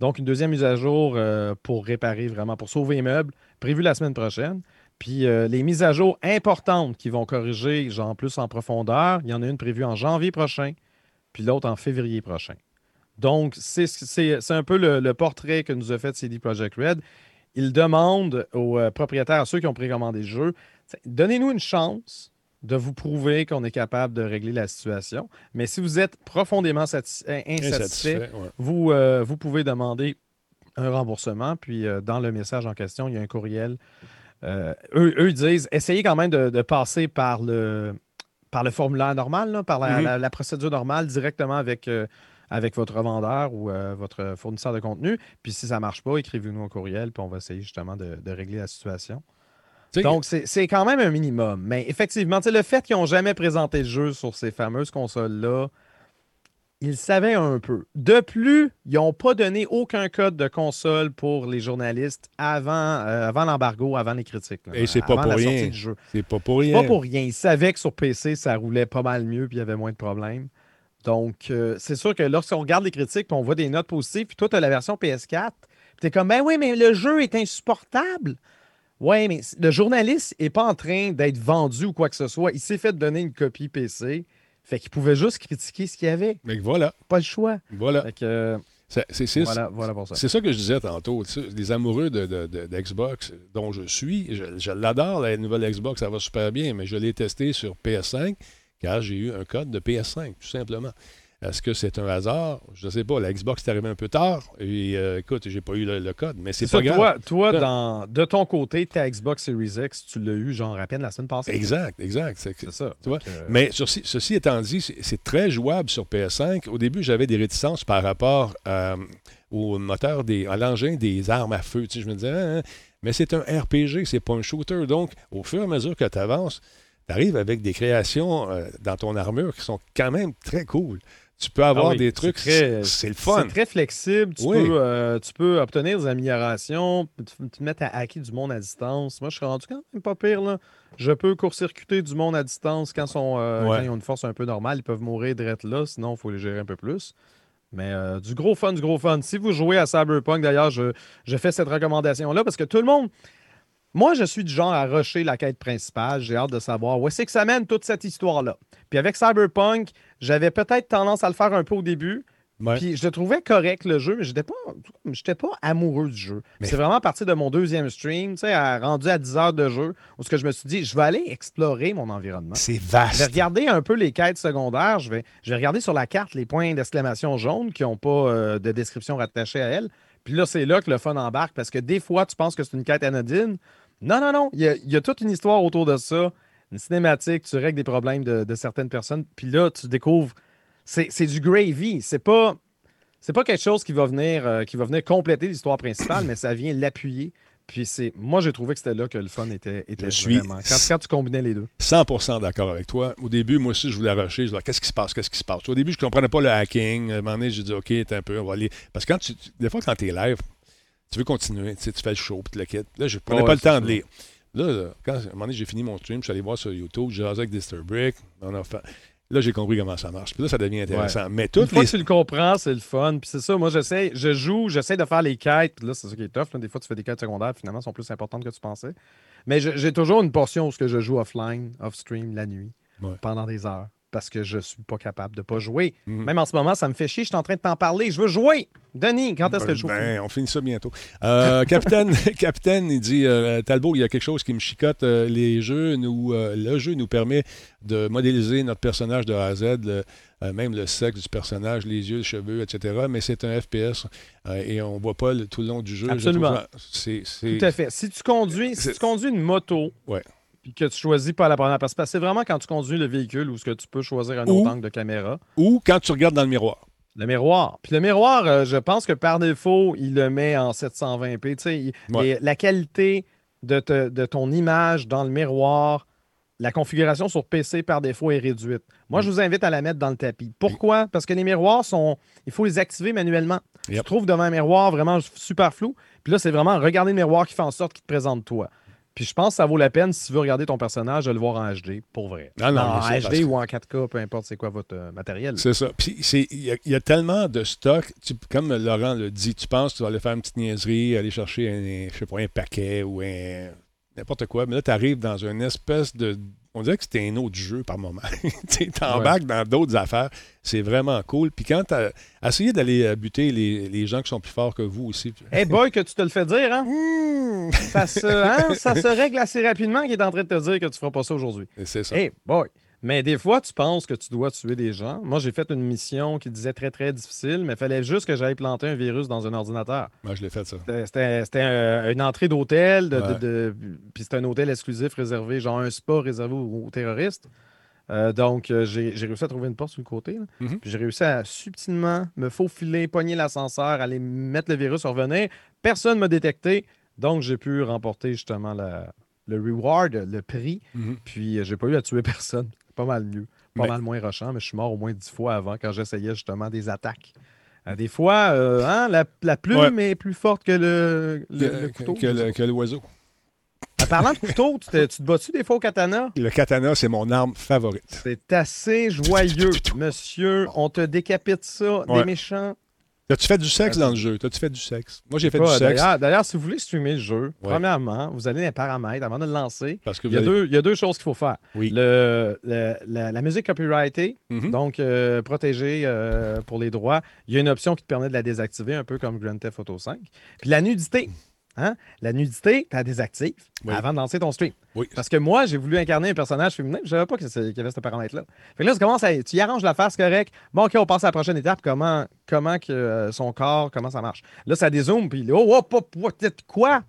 Donc, une deuxième mise à jour euh, pour réparer vraiment, pour sauver les meubles, prévue la semaine prochaine. Puis euh, les mises à jour importantes qui vont corriger, genre plus en profondeur, il y en a une prévue en janvier prochain, puis l'autre en février prochain. Donc, c'est un peu le, le portrait que nous a fait CD Projekt Red. Ils demandent aux euh, propriétaires, à ceux qui ont précommandé le jeu, donnez-nous une chance de vous prouver qu'on est capable de régler la situation. Mais si vous êtes profondément satis- in- insatisfait, Insatisfait, ouais. vous, euh, vous pouvez demander un remboursement. Puis euh, dans le message en question, il y a un courriel. Euh, eux, eux disent essayez quand même de, de passer par le, par le formulaire normal, là, par la, Mhm. la- la procédure normale directement avec, euh, avec votre revendeur ou euh, votre fournisseur de contenu. Puis si ça ne marche pas, écrivez-nous un courriel, puis on va essayer justement de, de régler la situation. Donc, c'est quand même un minimum. Mais effectivement, le fait qu'ils n'ont jamais présenté le jeu sur ces fameuses consoles-là, ils savaient un peu. De plus, ils n'ont pas donné aucun code de console pour les journalistes avant, euh, avant l'embargo, avant les critiques. là, Et c'est pas avant pour rien. c'est pas pour rien. Pas pour rien. Ils savaient que sur PC, ça roulait pas mal mieux puis il y avait moins de problèmes. Donc, euh, c'est sûr que lorsqu'on regarde les critiques on voit des notes positives, puis toi, tu as la version PS4, tu es comme, ben oui, mais le jeu est insupportable. Ouais, mais le journaliste n'est pas en train d'être vendu ou quoi que ce soit. Il s'est fait donner une copie PC. Fait qu'il pouvait juste critiquer ce qu'il y avait. Mais voilà, Pas le choix. voilà. Fait que, euh, C'est, voilà, voilà pour ça. C'est ça que je disais tantôt. Les amoureux de, de- de- d'Xbox, dont je suis, je, je l'adore, la nouvelle Xbox, ça va super bien, mais je l'ai testé sur PS5 car j'ai eu un code de PS5, tout simplement. Est-ce que c'est un hasard? Je ne sais pas. La Xbox est arrivée un peu tard et euh, écoute, j'ai pas eu le, le code, mais c'est, pas ça, grave. toi, toi dans, de ton côté, ta Xbox Series X, tu l'as eu genre à peine la semaine passée. Exact, exact. C'est- ça. Tu vois? Euh, Mais ceci, ceci étant dit, c'est, très jouable sur PS5. Au début, j'avais des réticences par rapport euh, au moteur, des, à l'engin des armes à feu. Tu sais, je me disais, Ah, ah. mais c'est un RPG, c'est pas un shooter. Donc, au fur et à mesure que tu avances, tu arrives avec des créations euh, dans ton armure qui sont quand même très cool. Tu peux avoir Ah oui, des trucs, très- c'est le fun. C'est très flexible. Tu, Oui. peux, euh, tu peux obtenir des améliorations, tu, te mettre à hacker du monde à distance. Moi, je suis rendu quand même pas pire. Là. Je peux court-circuiter du monde à distance quand, sont, euh, Ouais. quand ils ont une force un peu normale. Ils peuvent mourir direct là, sinon il faut les gérer un peu plus. Mais euh, du gros fun, du gros fun. Si vous jouez à Cyberpunk, d'ailleurs, je, je fais cette recommandation-là parce que tout le monde. Moi, je suis du genre à rusher la quête principale. J'ai hâte de savoir où c'est que ça mène toute cette histoire-là. Puis avec Cyberpunk, j'avais peut-être tendance à le faire un peu au début. Ouais. Puis je le trouvais correct le jeu, mais j'étais pas, j'étais pas amoureux du jeu. Mais- C'est vraiment à partir de mon deuxième stream, tu sais, à- rendu à 10 heures de jeu, où ce que je me suis dit, je vais aller explorer mon environnement. C'est Je vais vaste. regarder un peu les quêtes secondaires. Je vais, je vais regarder sur la carte les points d'exclamation jaunes qui n'ont pas euh, de description rattachée à elles. Puis là, c'est là que le fun embarque parce que des fois, tu penses que c'est une quête anodine. Non, non, non. Il y a, il y a toute une histoire autour de ça. Une cinématique, tu règles des problèmes de, de certaines personnes. Puis là, tu découvres. C'est c'est du gravy. C'est pas. C'est pas quelque chose qui va venir, euh, qui va venir compléter l'histoire principale, mais ça vient l'appuyer. Puis c'est. Moi, j'ai trouvé que c'était là que le fun était, était Je suis- vraiment. Quand, quand tu combinais les deux. 100% d'accord avec toi. Au début, moi aussi, je voulais rusher. Je disais, qu'est-ce qui se passe? Qu'est-ce qui se passe? Au début, je ne comprenais pas le hacking. À un moment donné, j'ai dit, OK, t'es un peu, on va aller. Parce que quand tu, tu- des fois, quand tu es live, tu veux continuer. Tu, sais, tu fais le show, puis tu le quittes. Là, je prenais pas le temps ça. de lire. Là, là, quand à un moment donné, j'ai fini mon stream, je suis allé voir sur YouTube, j'ai jasé avec Disturbrick. On a fait... Là, j'ai compris comment ça marche. Puis là, ça devient intéressant. Mais Une toutes fois les. que tu le comprends, c'est le fun. Puis c'est ça, moi, j'essaie, je joue, j'essaie de faire les quêtes. Puis là, c'est ça qui est tough. là. Des fois, tu fais des quêtes secondaires, finalement, elles sont plus importantes que tu pensais. Mais j'ai toujours une portion où ce que je joue offline, off-stream, la nuit, Ouais. pendant des heures. Parce que je suis pas capable de pas jouer. Mhm. Même en ce moment, ça me fait chier. Je suis en train de t'en parler. Je veux jouer. Denis, quand est-ce que je joue? Ben, on finit ça bientôt. Euh, (laughs) capitaine, (laughs) capitaine, il dit euh, Talbot, il y a quelque chose qui me chicote. euh, les jeux nous, le jeu nous permet de modéliser notre personnage de A à Z, le- même le sexe du personnage, les yeux, les cheveux, etc. Mais c'est un FPS et on voit pas le- tout le long du jeu. Je Absolument. Tout à fait. Si tu conduis, si tu conduis une moto, Ouais. Puis que tu choisis pas la première personne, parce que c'est vraiment quand tu conduis le véhicule où ce que tu peux choisir un Ou- autre angle de caméra. Ou quand tu regardes dans le miroir. Le miroir. Puis le miroir, euh, je pense que par défaut, il le met en 720p. Tu sais, il- Ouais. et la qualité de, te- de ton image dans le miroir, la configuration sur PC par défaut est réduite. Moi, Mm. je vous invite à la mettre dans le tapis. Pourquoi? Parce que les miroirs sont. Il faut les activer manuellement. Tu Yep. te trouves devant un miroir vraiment super flou. Puis là, c'est vraiment regarder le miroir qui fait en sorte qu'il te présente toi. Puis je pense que ça vaut la peine, si tu veux regarder ton personnage, de le voir en HD, pour vrai. Ah non, en parce HD ou en 4K, peu importe c'est quoi votre euh, matériel. C'est ça. Puis c'est- il y, a- il y a tellement de stock. Tu- comme Laurent le dit, tu penses que tu vas aller faire une petite niaiserie, aller chercher un, je sais pas, un paquet ou un n'importe quoi. Mais là, tu arrives dans une espèce de. On dirait que c'était un autre jeu par moment. (laughs) tu embarques dans d'autres affaires. C'est vraiment cool. Puis quand tu as essayé d'aller euh, buter les, les gens qui sont plus forts que vous aussi. Hey boy, que tu te le fais dire, hein? Hmm. Ça se, hein, ça (laughs) se règle assez rapidement qu'il est en train de te dire que tu feras pas ça aujourd'hui. C'est ça. Hey boy! Mais des fois, tu penses que tu dois tuer des gens. Moi, j'ai fait une mission qui disait très, très difficile, mais il fallait juste que j'aille planter un virus dans un ordinateur. Moi, je l'ai fait, ça. C'était- C'était c'était un- une entrée d'hôtel, de, de- Ouais. de- puis c'était un hôtel exclusif réservé, genre un spa réservé aux, aux terroristes. Euh, donc, euh, j'ai réussi à trouver une porte sur le côté. Mhm. Puis j'ai réussi à subtilement me faufiler, pogner l'ascenseur, aller mettre le virus, revenir. Personne ne m'a détecté. Donc, j'ai pu remporter justement la- le reward, le prix. Mhm. Puis, euh, j'ai pas eu à tuer (laughs) personne. Pas mal mieux. Pas Mais- mal moins rochant, mais je suis mort au moins dix fois avant quand j'essayais justement des attaques. Euh, des fois, euh, hein, la, la plume est plus forte que le, le- Que, le couteau. que le- que l'oiseau. En parlant de couteau, tu te, tu te bats-tu des fois au katana? Le katana, c'est mon arme favorite. C'est assez joyeux, monsieur. On te décapite ça, Ouais. des méchants. T'as-tu fait du sexe dans le jeu? T'as-tu fait du sexe? Moi, j'ai fait Pas, du sexe. D'ailleurs, si vous voulez streamer le jeu, Ouais. premièrement, vous allez dans les paramètres avant de le lancer. Parce que Il y, a deux, il y a deux choses qu'il faut faire. Oui. Le- le- la, la musique copyrightée, Mhm. donc euh, protégée euh, pour les droits, il y a une option qui te permet de la désactiver, un peu comme Grand Theft Auto 5. Puis la nudité. Hein? La nudité, tu la désactives Oui. avant de lancer ton stream. Oui. Parce que moi, j'ai voulu incarner un personnage féminin, je savais pas c'est- qu'il y avait ce paramètre-là. Fait que là, tu commences à, tu y arranges la face, correct. Bon, OK, on passe à la prochaine étape. Comment, comment que euh, son corps, comment ça marche? Là, ça dézoome, puis là, oh, hop, hop, hop, quoi?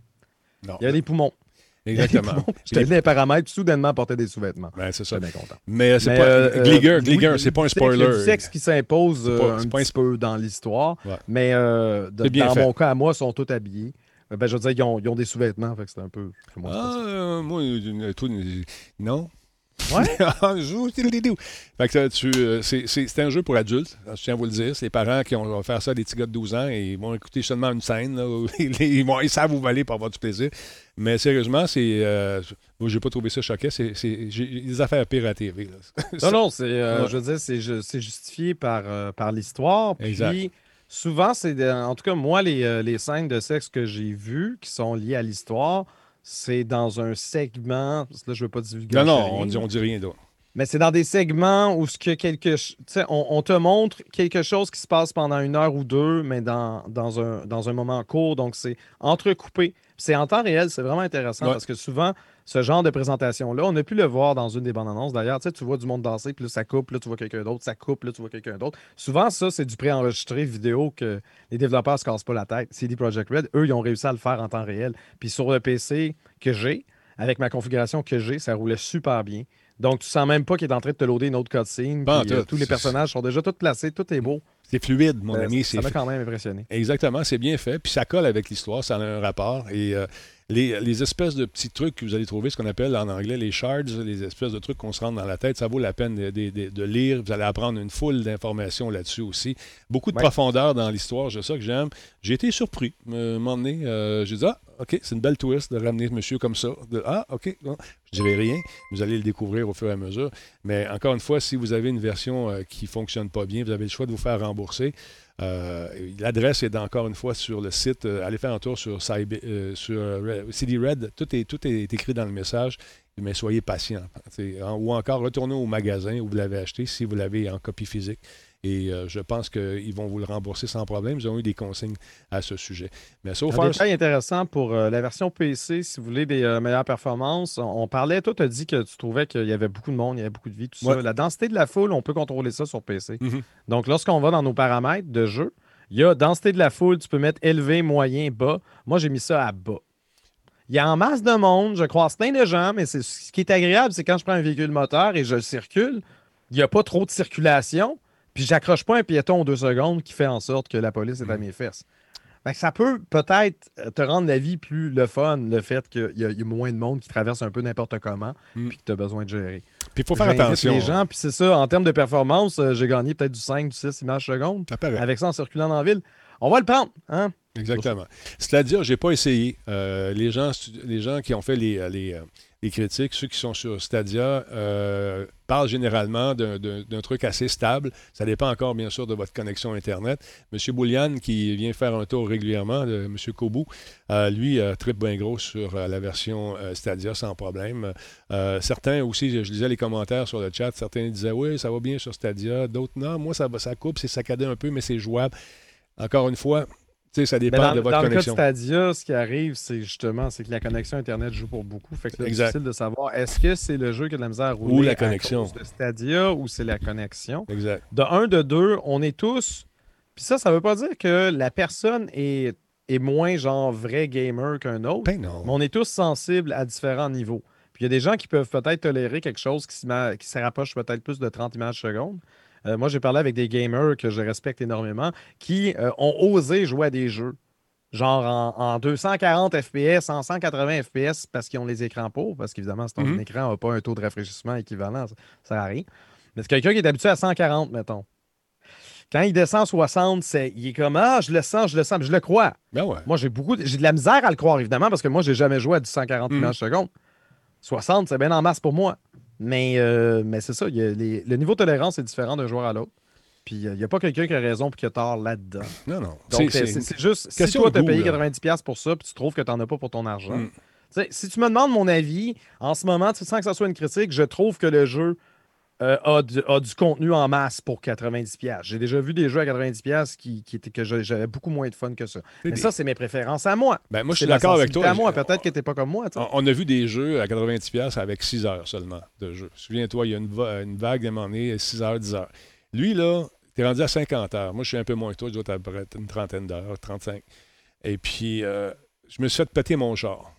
Non. Il y a des poumons. Exactement. (laughs) Je te dis les paramètres, soudainement porter des sous-vêtements. Ben, c'est ça. Bien content. Mais c'est Mais, pas. euh, Gligger, euh, Gligger, oui, c'est pas un sexe- Il y a spoiler. du sexe qui s'impose C'est euh, un c'est un petit peu dans l'histoire. Ouais. Mais euh, de- C'est dans fait. mon cas, à moi, ils sont tous habillés. Euh, Ben, je veux dire, ils ont, ils ont des sous-vêtements, fait que c'est un peu. fais Ah, euh, moi, euh, toi, non. Ouais? (laughs) Ah, fait que euh, tu, euh, c'est, c'est- c'est un jeu pour adultes, je tiens à vous le dire. C'est les parents qui ont, vont faire ça à des petits gars de 12 ans et ils vont écouter seulement une scène. là, où (laughs) ils, ils vont, ils savent où aller pour avoir du plaisir. Mais sérieusement, c'est. Euh, moi, j'ai pas trouvé ça choquant. C'est, c'est- j'ai des affaires pires à la TV. là. Non, non, c'est, euh, Ouais. je veux dire, c'est, c'est justifié par, par l'histoire. Puis Exact. Souvent, c'est. de- en tout cas, moi, les, euh, les scènes de sexe que j'ai vues qui sont liées à l'histoire, c'est dans un segment. parce que Là, je veux pas divulguer. Non, non, on dit, on dit rien d'autre. Mais c'est dans des segments où ce que quelque ch- tu sais, on, on te montre quelque chose qui se passe pendant une heure ou deux, mais dans, dans, un, dans un moment court. Donc, c'est entrecoupé. C'est en temps réel, c'est vraiment intéressant Ouais. parce que souvent, ce genre de présentation-là, on a pu le voir dans une des bandes annonces. D'ailleurs, tu sais, tu vois du monde danser, puis là, ça coupe, là, tu vois quelqu'un d'autre, ça coupe, là, tu vois quelqu'un d'autre. Souvent, ça, c'est du préenregistré vidéo que les développeurs se cassent pas la tête. CD Projekt Red, eux, ils ont réussi à le faire en temps réel. Puis sur le PC que j'ai, avec ma configuration que j'ai, ça roulait super bien. Donc, tu sens même pas qu'il est en train de te loader une autre cutscene. Puis, euh, tous les personnages sont déjà tous placés, tout est beau. C'est fluide, mon Euh, ami. ça m'a quand même impressionné. Exactement, c'est bien fait. Puis ça colle avec l'histoire, ça a un rapport. Et euh, les, les espèces de petits trucs que vous allez trouver, ce qu'on appelle en anglais les shards, les espèces de trucs qu'on se rentre dans la tête, ça vaut la peine de, de- de- de lire. Vous allez apprendre une foule d'informations là-dessus aussi. Beaucoup de Ouais. profondeur dans l'histoire, c'est ça que j'aime. J'ai été surpris. Euh, donné, euh, j'ai dit, ah, OK, c'est une belle twist de ramener monsieur comme ça. De, ah, OK, bon, je dirais rien. Vous allez le découvrir au fur et à mesure. Mais encore une fois, si vous avez une version euh, qui ne fonctionne pas bien, vous avez le choix de vous faire rembourser. Euh, L'adresse est encore une fois sur le site. Euh, allez faire un tour sur, euh, sur CD Red. Tout est, tout est écrit dans le message. mais soyez patient. Ou encore, retournez au magasin où vous l'avez acheté si vous l'avez en copie physique. Et euh, je pense qu'ils vont vous le rembourser sans problème. Ils ont eu des consignes à ce sujet. Mais so Un détail intéressant pour euh, la version PC, si vous voulez des euh, meilleures performances, on, parlait, toi, tu as dit que tu trouvais qu'il y avait beaucoup de monde, il y avait beaucoup de vie, tout ça. La densité de la foule, on peut contrôler ça sur PC. Mm-hmm. Donc, lorsqu'on va dans nos paramètres de jeu, il y a densité de la foule, tu peux mettre élevé, moyen, bas. Moi, j'ai mis ça à bas. Il y a en masse de monde, je croise plein de gens, mais ce qui est agréable, c'est quand je prends un véhicule moteur et je circule, il n'y a pas trop de circulation, puis j'accroche pas un piéton aux deux secondes qui fait en sorte que la police est à mm. mes fesses. ça peut peut-être te rendre la vie plus le fun, le fait qu'il y, a moins de monde qui traverse un peu n'importe comment, mm. puis que tu as besoin de gérer. Puis il faut faire attention. les gens, puis c'est ça, en termes de performance, euh, j'ai gagné peut-être du 5, du 6 images secondes. avec ça en circulant dans la ville. On va le prendre, hein? Exactement. C'est-à-dire, je n'ai pas essayé. Euh, les, gens, les gens qui ont fait les, les, les critiques, ceux qui sont sur Stadia, euh, parlent généralement d'un truc assez stable. Ça dépend encore, bien sûr, de votre connexion Internet. M. Boulian, qui vient faire un tour régulièrement, de M. Kobu, euh, lui, euh, tripe bien gros sur la version Stadia sans problème. certains aussi, je lisais les commentaires sur le chat, certains disaient oui, ça va bien sur Stadia, d'autres non, moi, ça, ça coupe, c'est saccadé un peu, mais c'est jouable. Encore une fois, sais, ça dépend de votre connexion. Dans le cas de Stadia, ce qui arrive, c'est justement c'est que la connexion Internet joue pour beaucoup. Fait que c'est difficile de savoir est-ce que c'est le jeu qui a de la misère à rouler ou la connexion. de Stadia ou c'est la connexion. Exact. De un, de deux, on est tous. Puis ça, ça veut pas dire que la personne est, est moins genre vrai gamer qu'un autre. Ben non. Mais on est tous sensibles à différents niveaux. Puis il y a des gens qui peuvent peut-être tolérer quelque chose qui se, qui se rapproche peut-être plus de 30 images secondes. Euh, moi, j'ai parlé avec des gamers que je respecte énormément qui euh, ont osé jouer à des jeux. Genre en, 240 FPS, en 180 FPS parce qu'ils ont les écrans pour, parce qu'évidemment, si ton mhm. écran n'a pas un taux de rafraîchissement équivalent, ça rien. Mais c'est quelqu'un qui est habitué à 140, mettons. Quand il descend à 60, c'est, il est comme Ah, je le sens, je le sens, je le crois. Ben moi, j'ai beaucoup, j'ai de la misère à le croire, évidemment, parce que moi, j'ai jamais joué à du 140 mhm. images secondes. 60, c'est bien en masse pour moi. Mais, euh, mais c'est ça, le niveau de tolérance est différent d'un joueur à l'autre. Puis il n'y a pas quelqu'un qui a raison et qui a tort là-dedans. Non, non. Donc, c'est juste, si toi, tu as payé 90$ pour ça, puis tu trouves que tu n'en as pas pour ton argent. Mm. Si tu me demandes mon avis, en ce moment, sans que ça soit une critique, je trouve que le jeu euh, a, du, contenu en masse pour 90$. J'ai déjà vu des jeux à 90$ qui, qui étaient, que j'avais beaucoup moins de fun que ça. Mais ça, c'est mes préférences à moi. Ben, moi, je suis d'accord avec toi. à moi. Peut-être que tu n'es pas comme moi. On, a vu des jeux à 90$ avec 6 heures seulement de jeu. Souviens-toi, il y a une, une vague à moment donné, 6 heures, 10 heures. Lui, là, tu es rendu à 50 heures. Moi, je suis un peu moins que toi. Je dois être une trentaine d'heures, 35. Et puis, euh, je me suis fait péter mon char.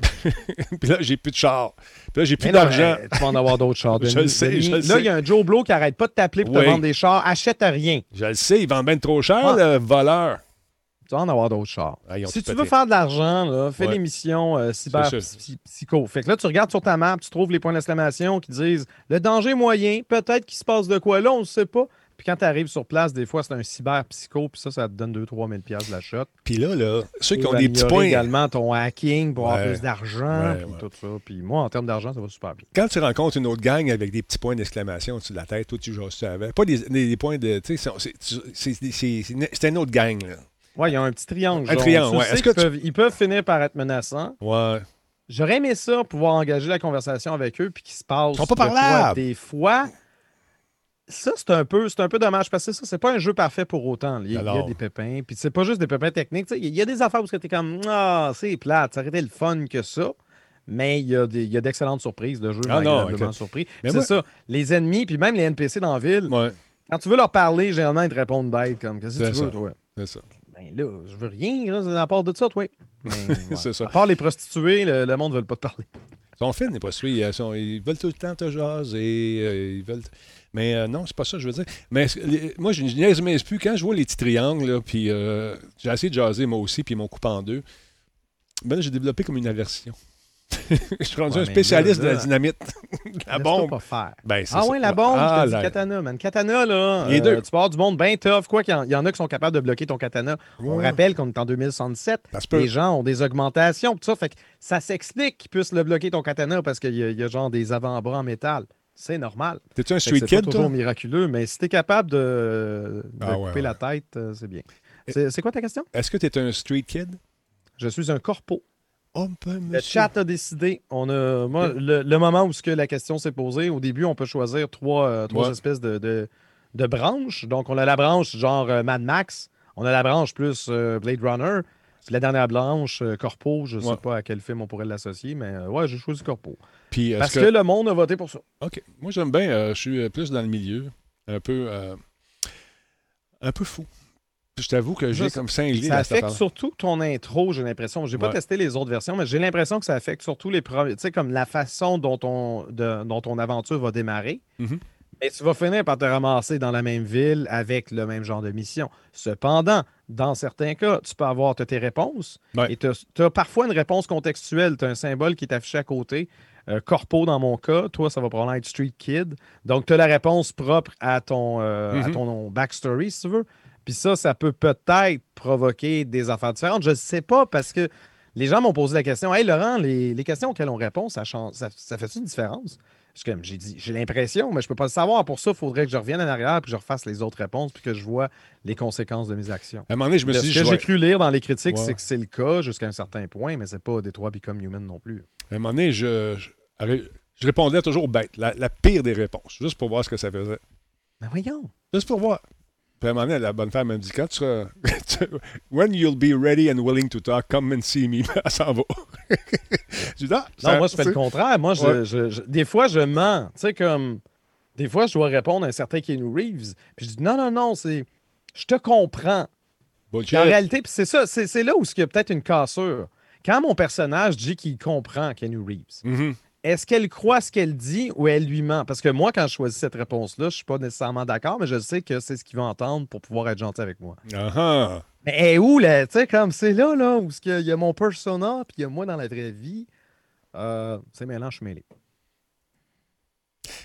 (laughs) puis là, j'ai plus de char. Puis là, j'ai plus d'argent. Tu vas en avoir d'autres chars. (laughs) je le sais, je Là, il y a un Joe Blow qui arrête pas de t'appeler pour te vendre des chars. Achète rien. Je le sais, il vend bien trop cher, le voleur. Tu vas en avoir d'autres chars. Ah, si tu veux faire de l'argent, fais l'émission euh, Cyber Psycho. Fait que là, tu regardes sur ta map, tu trouves les points d'exclamation qui disent le danger moyen, peut-être qu'il se passe de quoi là, on ne sait pas. Puis quand tu arrives sur place, des fois, c'est un cyber psycho, puis ça, ça te donne 2-3 000 de la shot. Puis là, là, ceux qui ont des petits points. également ton hacking pour avoir plus d'argent, puis tout ça. Puis moi, en termes d'argent, ça va super bien. Quand tu rencontres une autre gang avec des petits points d'exclamation au-dessus de la tête, toi, tu joues ça avec. Pas des, des, points de. Tu sais, c'est une autre gang, là. Ouais, il y a un petit triangle. Un triangle, ouais. Est-ce que peuvent, ils peuvent finir par être menaçants. Ouais. J'aurais aimé ça, pouvoir engager la conversation avec eux, puis qu'ils se passent. Ils sont pas par Des fois ça, c'est un, peu, un peu dommage parce que ça, c'est pas un jeu parfait pour autant. Il y a, des pépins. Puis c'est pas juste des pépins techniques. Il y a des affaires où tu es comme Ah, c'est plate, ça aurait été le fun que ça. Mais il y a, d'excellentes surprises. Le jeu ah non, surpris. C'est ça. Les ennemis, puis même les NPC dans la ville, quand tu veux leur parler, généralement, ils te répondent bête comme Qu'est-ce que tu veux, toi? C'est ça. Ben là, je veux rien, là, à part de ça, toi. (laughs) c'est ça. À part les prostituées, le, monde ne veut pas te parler. Ils sont fines, les prostituées. Ils, veulent tout le temps te jaser. Euh, ils veulent. Mais euh, non, c'est pas ça que je veux dire. Mais moi, je niaise plus. Quand je vois les petits triangles, puis euh, j'ai essayé de jaser moi aussi, puis ils m'ont coupé en deux. Ben j'ai développé comme une aversion. (laughs) je suis rendu un spécialiste de la dynamite. (laughs) la bombe. pas faire? Ben, ah oui, la bombe, ah, la... katana, man. Katana, là, les deux. Euh, tu pars du monde bien tough. Quoi qu'il y, en a qui sont capables de bloquer ton katana. On rappelle qu'on est en 2067. Les gens ont des augmentations. Tout ça, fait que ça s'explique qu'ils puissent le bloquer ton katana parce qu'il y, y, a genre des avant-bras en métal c'est normal. T'es-tu un street kid, C'est toujours miraculeux, mais si t'es capable de, ah couper la tête, euh, c'est bien. C'est quoi ta question? Est-ce que tu es un street kid? Je suis un corpo. On peut, Le chat a décidé. On a, moi, le, le moment où ce que la question s'est posée, au début, on peut choisir trois, euh, trois Ouais. espèces de, de, de branches. Donc, on a la branche genre euh, Mad Max. On a la branche plus euh, Blade Runner. Puis la dernière branche, euh, Corpo. Je ne sais Ouais. pas à quel film on pourrait l'associer, mais euh, ouais, j'ai choisi Corpo. Puis, est-ce Parce que... que... le monde a voté pour ça. OK. Moi, j'aime bien. euh, je suis euh, plus dans le milieu. Un peu... euh, un peu fou. Je t'avoue que j'ai comme cinglé Ça dans cette affecte surtout ton intro, j'ai l'impression. J'ai pas Ouais. testé les autres versions, mais j'ai l'impression que ça affecte surtout les premiers. Tu sais, comme la façon dont, on, de- dont ton aventure va démarrer. Mhm. Et tu vas finir par te ramasser dans la même ville avec le même genre de mission. Cependant, dans certains cas, tu peux avoir tes réponses Ouais. et tu as, parfois une réponse contextuelle. Tu as un symbole qui est affiché à côté. Euh, corpo dans mon cas, toi, ça va probablement être Street Kid. Donc, tu as la réponse propre à ton, euh, à Mhm. ton backstory, si tu veux. Puis ça, ça peut peut-être provoquer des affaires différentes. Je ne sais pas parce que les gens m'ont posé la question Hey Laurent, les, les questions auxquelles on répond, ça, change, ça, ça fait une différence? J'ai dit, j'ai l'impression, mais je ne peux pas le savoir. Pour ça, il faudrait que je revienne en arrière puis que je refasse les autres réponses puis que je vois les consences de mes actions. À un moment donné, je me Ce suis dit... que j'ai cru lire dans les critiques, Ouais. c'est que c'est le cas jusqu'à un certain point, mais c'est pas Détroit Become Human non plus. À un moment donné, je, je, je répondais toujours bête. La, la pire des réponses. Juste pour voir ce que ça faisait. Ben voyons. Juste pour voir. Puis à un moment donné, la bonne femme m'a dit quand tu seras. (laughs) When you'll be ready and willing to talk, come and see me. (laughs) Elle s'en va. (laughs) je dis, ah, Non, ça- moi, je fais le contraire. Moi, je, Ouais. je- je- des fois, je mens. Tu sais, comme. Des fois, je dois répondre à un certain Keanu Reeves. Puis je dis, non, non, non, c'est. Je te comprends. En réalité, puis c'est ça, c'est là où il y a peut-être une cassure. Quand mon personnage dit qu'il comprend Keanu Reeves, Mhm. Est-ce qu'elle croit ce qu'elle dit ou elle lui ment? Parce que moi, quand je choisis cette réponse-là, je ne suis pas nécessairement d'accord, mais je sais que c'est ce qu'il va entendre pour pouvoir être gentil avec moi. Ah ah. Mais où, là? Tu sais, comme c'est là, là, où il y, a- il y a mon persona, puis il y a moi dans la vraie vie. Euh, c'est suis mêlé.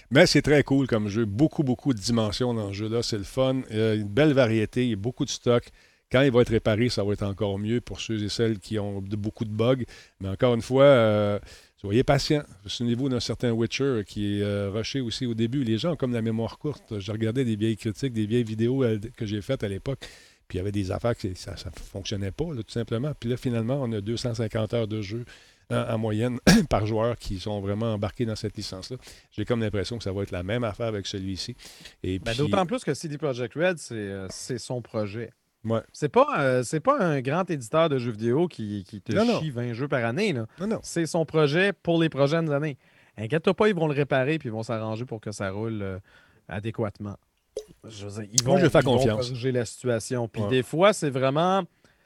Mais c'est très cool comme jeu. Beaucoup, beaucoup de dimensions dans ce jeu-là. C'est le fun. Il y a une belle variété. Il y a beaucoup de stock. Quand il va être réparé, ça va être encore mieux pour ceux et celles qui ont beaucoup de bugs. Mais encore une fois, euh, soyez patients. Souvenez-vous d'un certain Witcher qui est euh, rushé aussi au début. Les gens ont comme la mémoire courte. Je regardais des vieilles critiques, des vieilles vidéos euh, que j'ai faites à l'époque. Puis il y avait des affaires que ça ne fonctionnait pas, là, tout simplement. Puis là, finalement, on a 250 heures de jeu hein, en moyenne (coughs) par joueur qui sont vraiment embarqués dans cette licence-là. J'ai comme l'impression que ça va être la même affaire avec celui-ci. Et Ben, puis- D'autant plus que CD Projekt Red, c'est euh, c'est son projet. Ouais. C'est pas, euh, c'est pas un grand éditeur de jeux vidéo qui, qui te Non, non. chie 20 jeux par année. là. Non, non. C'est son projet pour les prochaines années. Inquiète-toi pas, ils vont le réparer puis ils vont s'arranger pour que ça roule euh, adéquatement. Je veux dire, ils vont, Moi, je fais ils vont confiance. corriger la situation. Puis Ouais. des fois, c'est vraiment.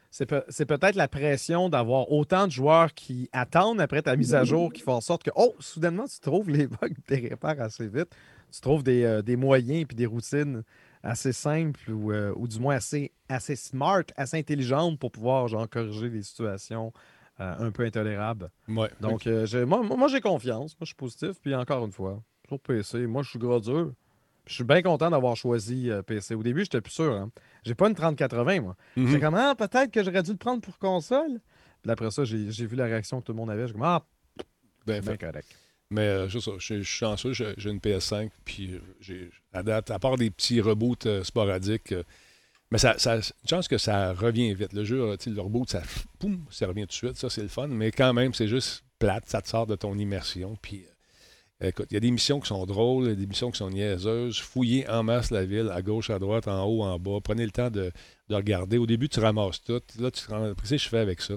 C'est peut-être la pression d'avoir autant de joueurs qui attendent après ta mise à jour qui font en sorte que, oh, soudainement, tu trouves les (laughs) bugs, tu les répares assez vite. Tu trouves des, euh, des moyens puis des routines assez simples ou, euh, ou du moins assez, assez smart, assez intelligentes pour pouvoir genre, corriger des situations euh, un peu intolérables. Ouais. Donc, euh, j'ai- moi, moi j'ai confiance. Moi, je suis positif. Puis encore une fois, toujours PC. Moi, je suis gros dur. Je suis bien content d'avoir choisi PC. Au début, j'étais plus sûr. Hein. J'ai pas une 3080, moi. Mhm. J'étais comme, ah, peut-être que j'aurais dû le prendre pour console. Puis après ça, j'ai j'ai vu la réaction que tout le monde avait. Je suis comme, ah, Ben, fait. correct. Mais euh, je suis chanceux, j'ai une PS5, puis euh, à date, à part des petits reboots euh, sporadiques, mais ça, ça, une que ça revient vite. Le jeu, le reboot, ça, ça revient tout de suite, ça c'est le fun, mais quand même, c'est juste plate, ça te sort de ton immersion, puis écoute, il y a des missions qui sont drôles, des missions qui sont niaiseuses, fouillez en masse la ville, à gauche, à droite, en haut, en bas, prenez le temps de, de regarder. Au début, tu ramasses tout, là, tu te rends, qu'est-ce que je fais avec ça?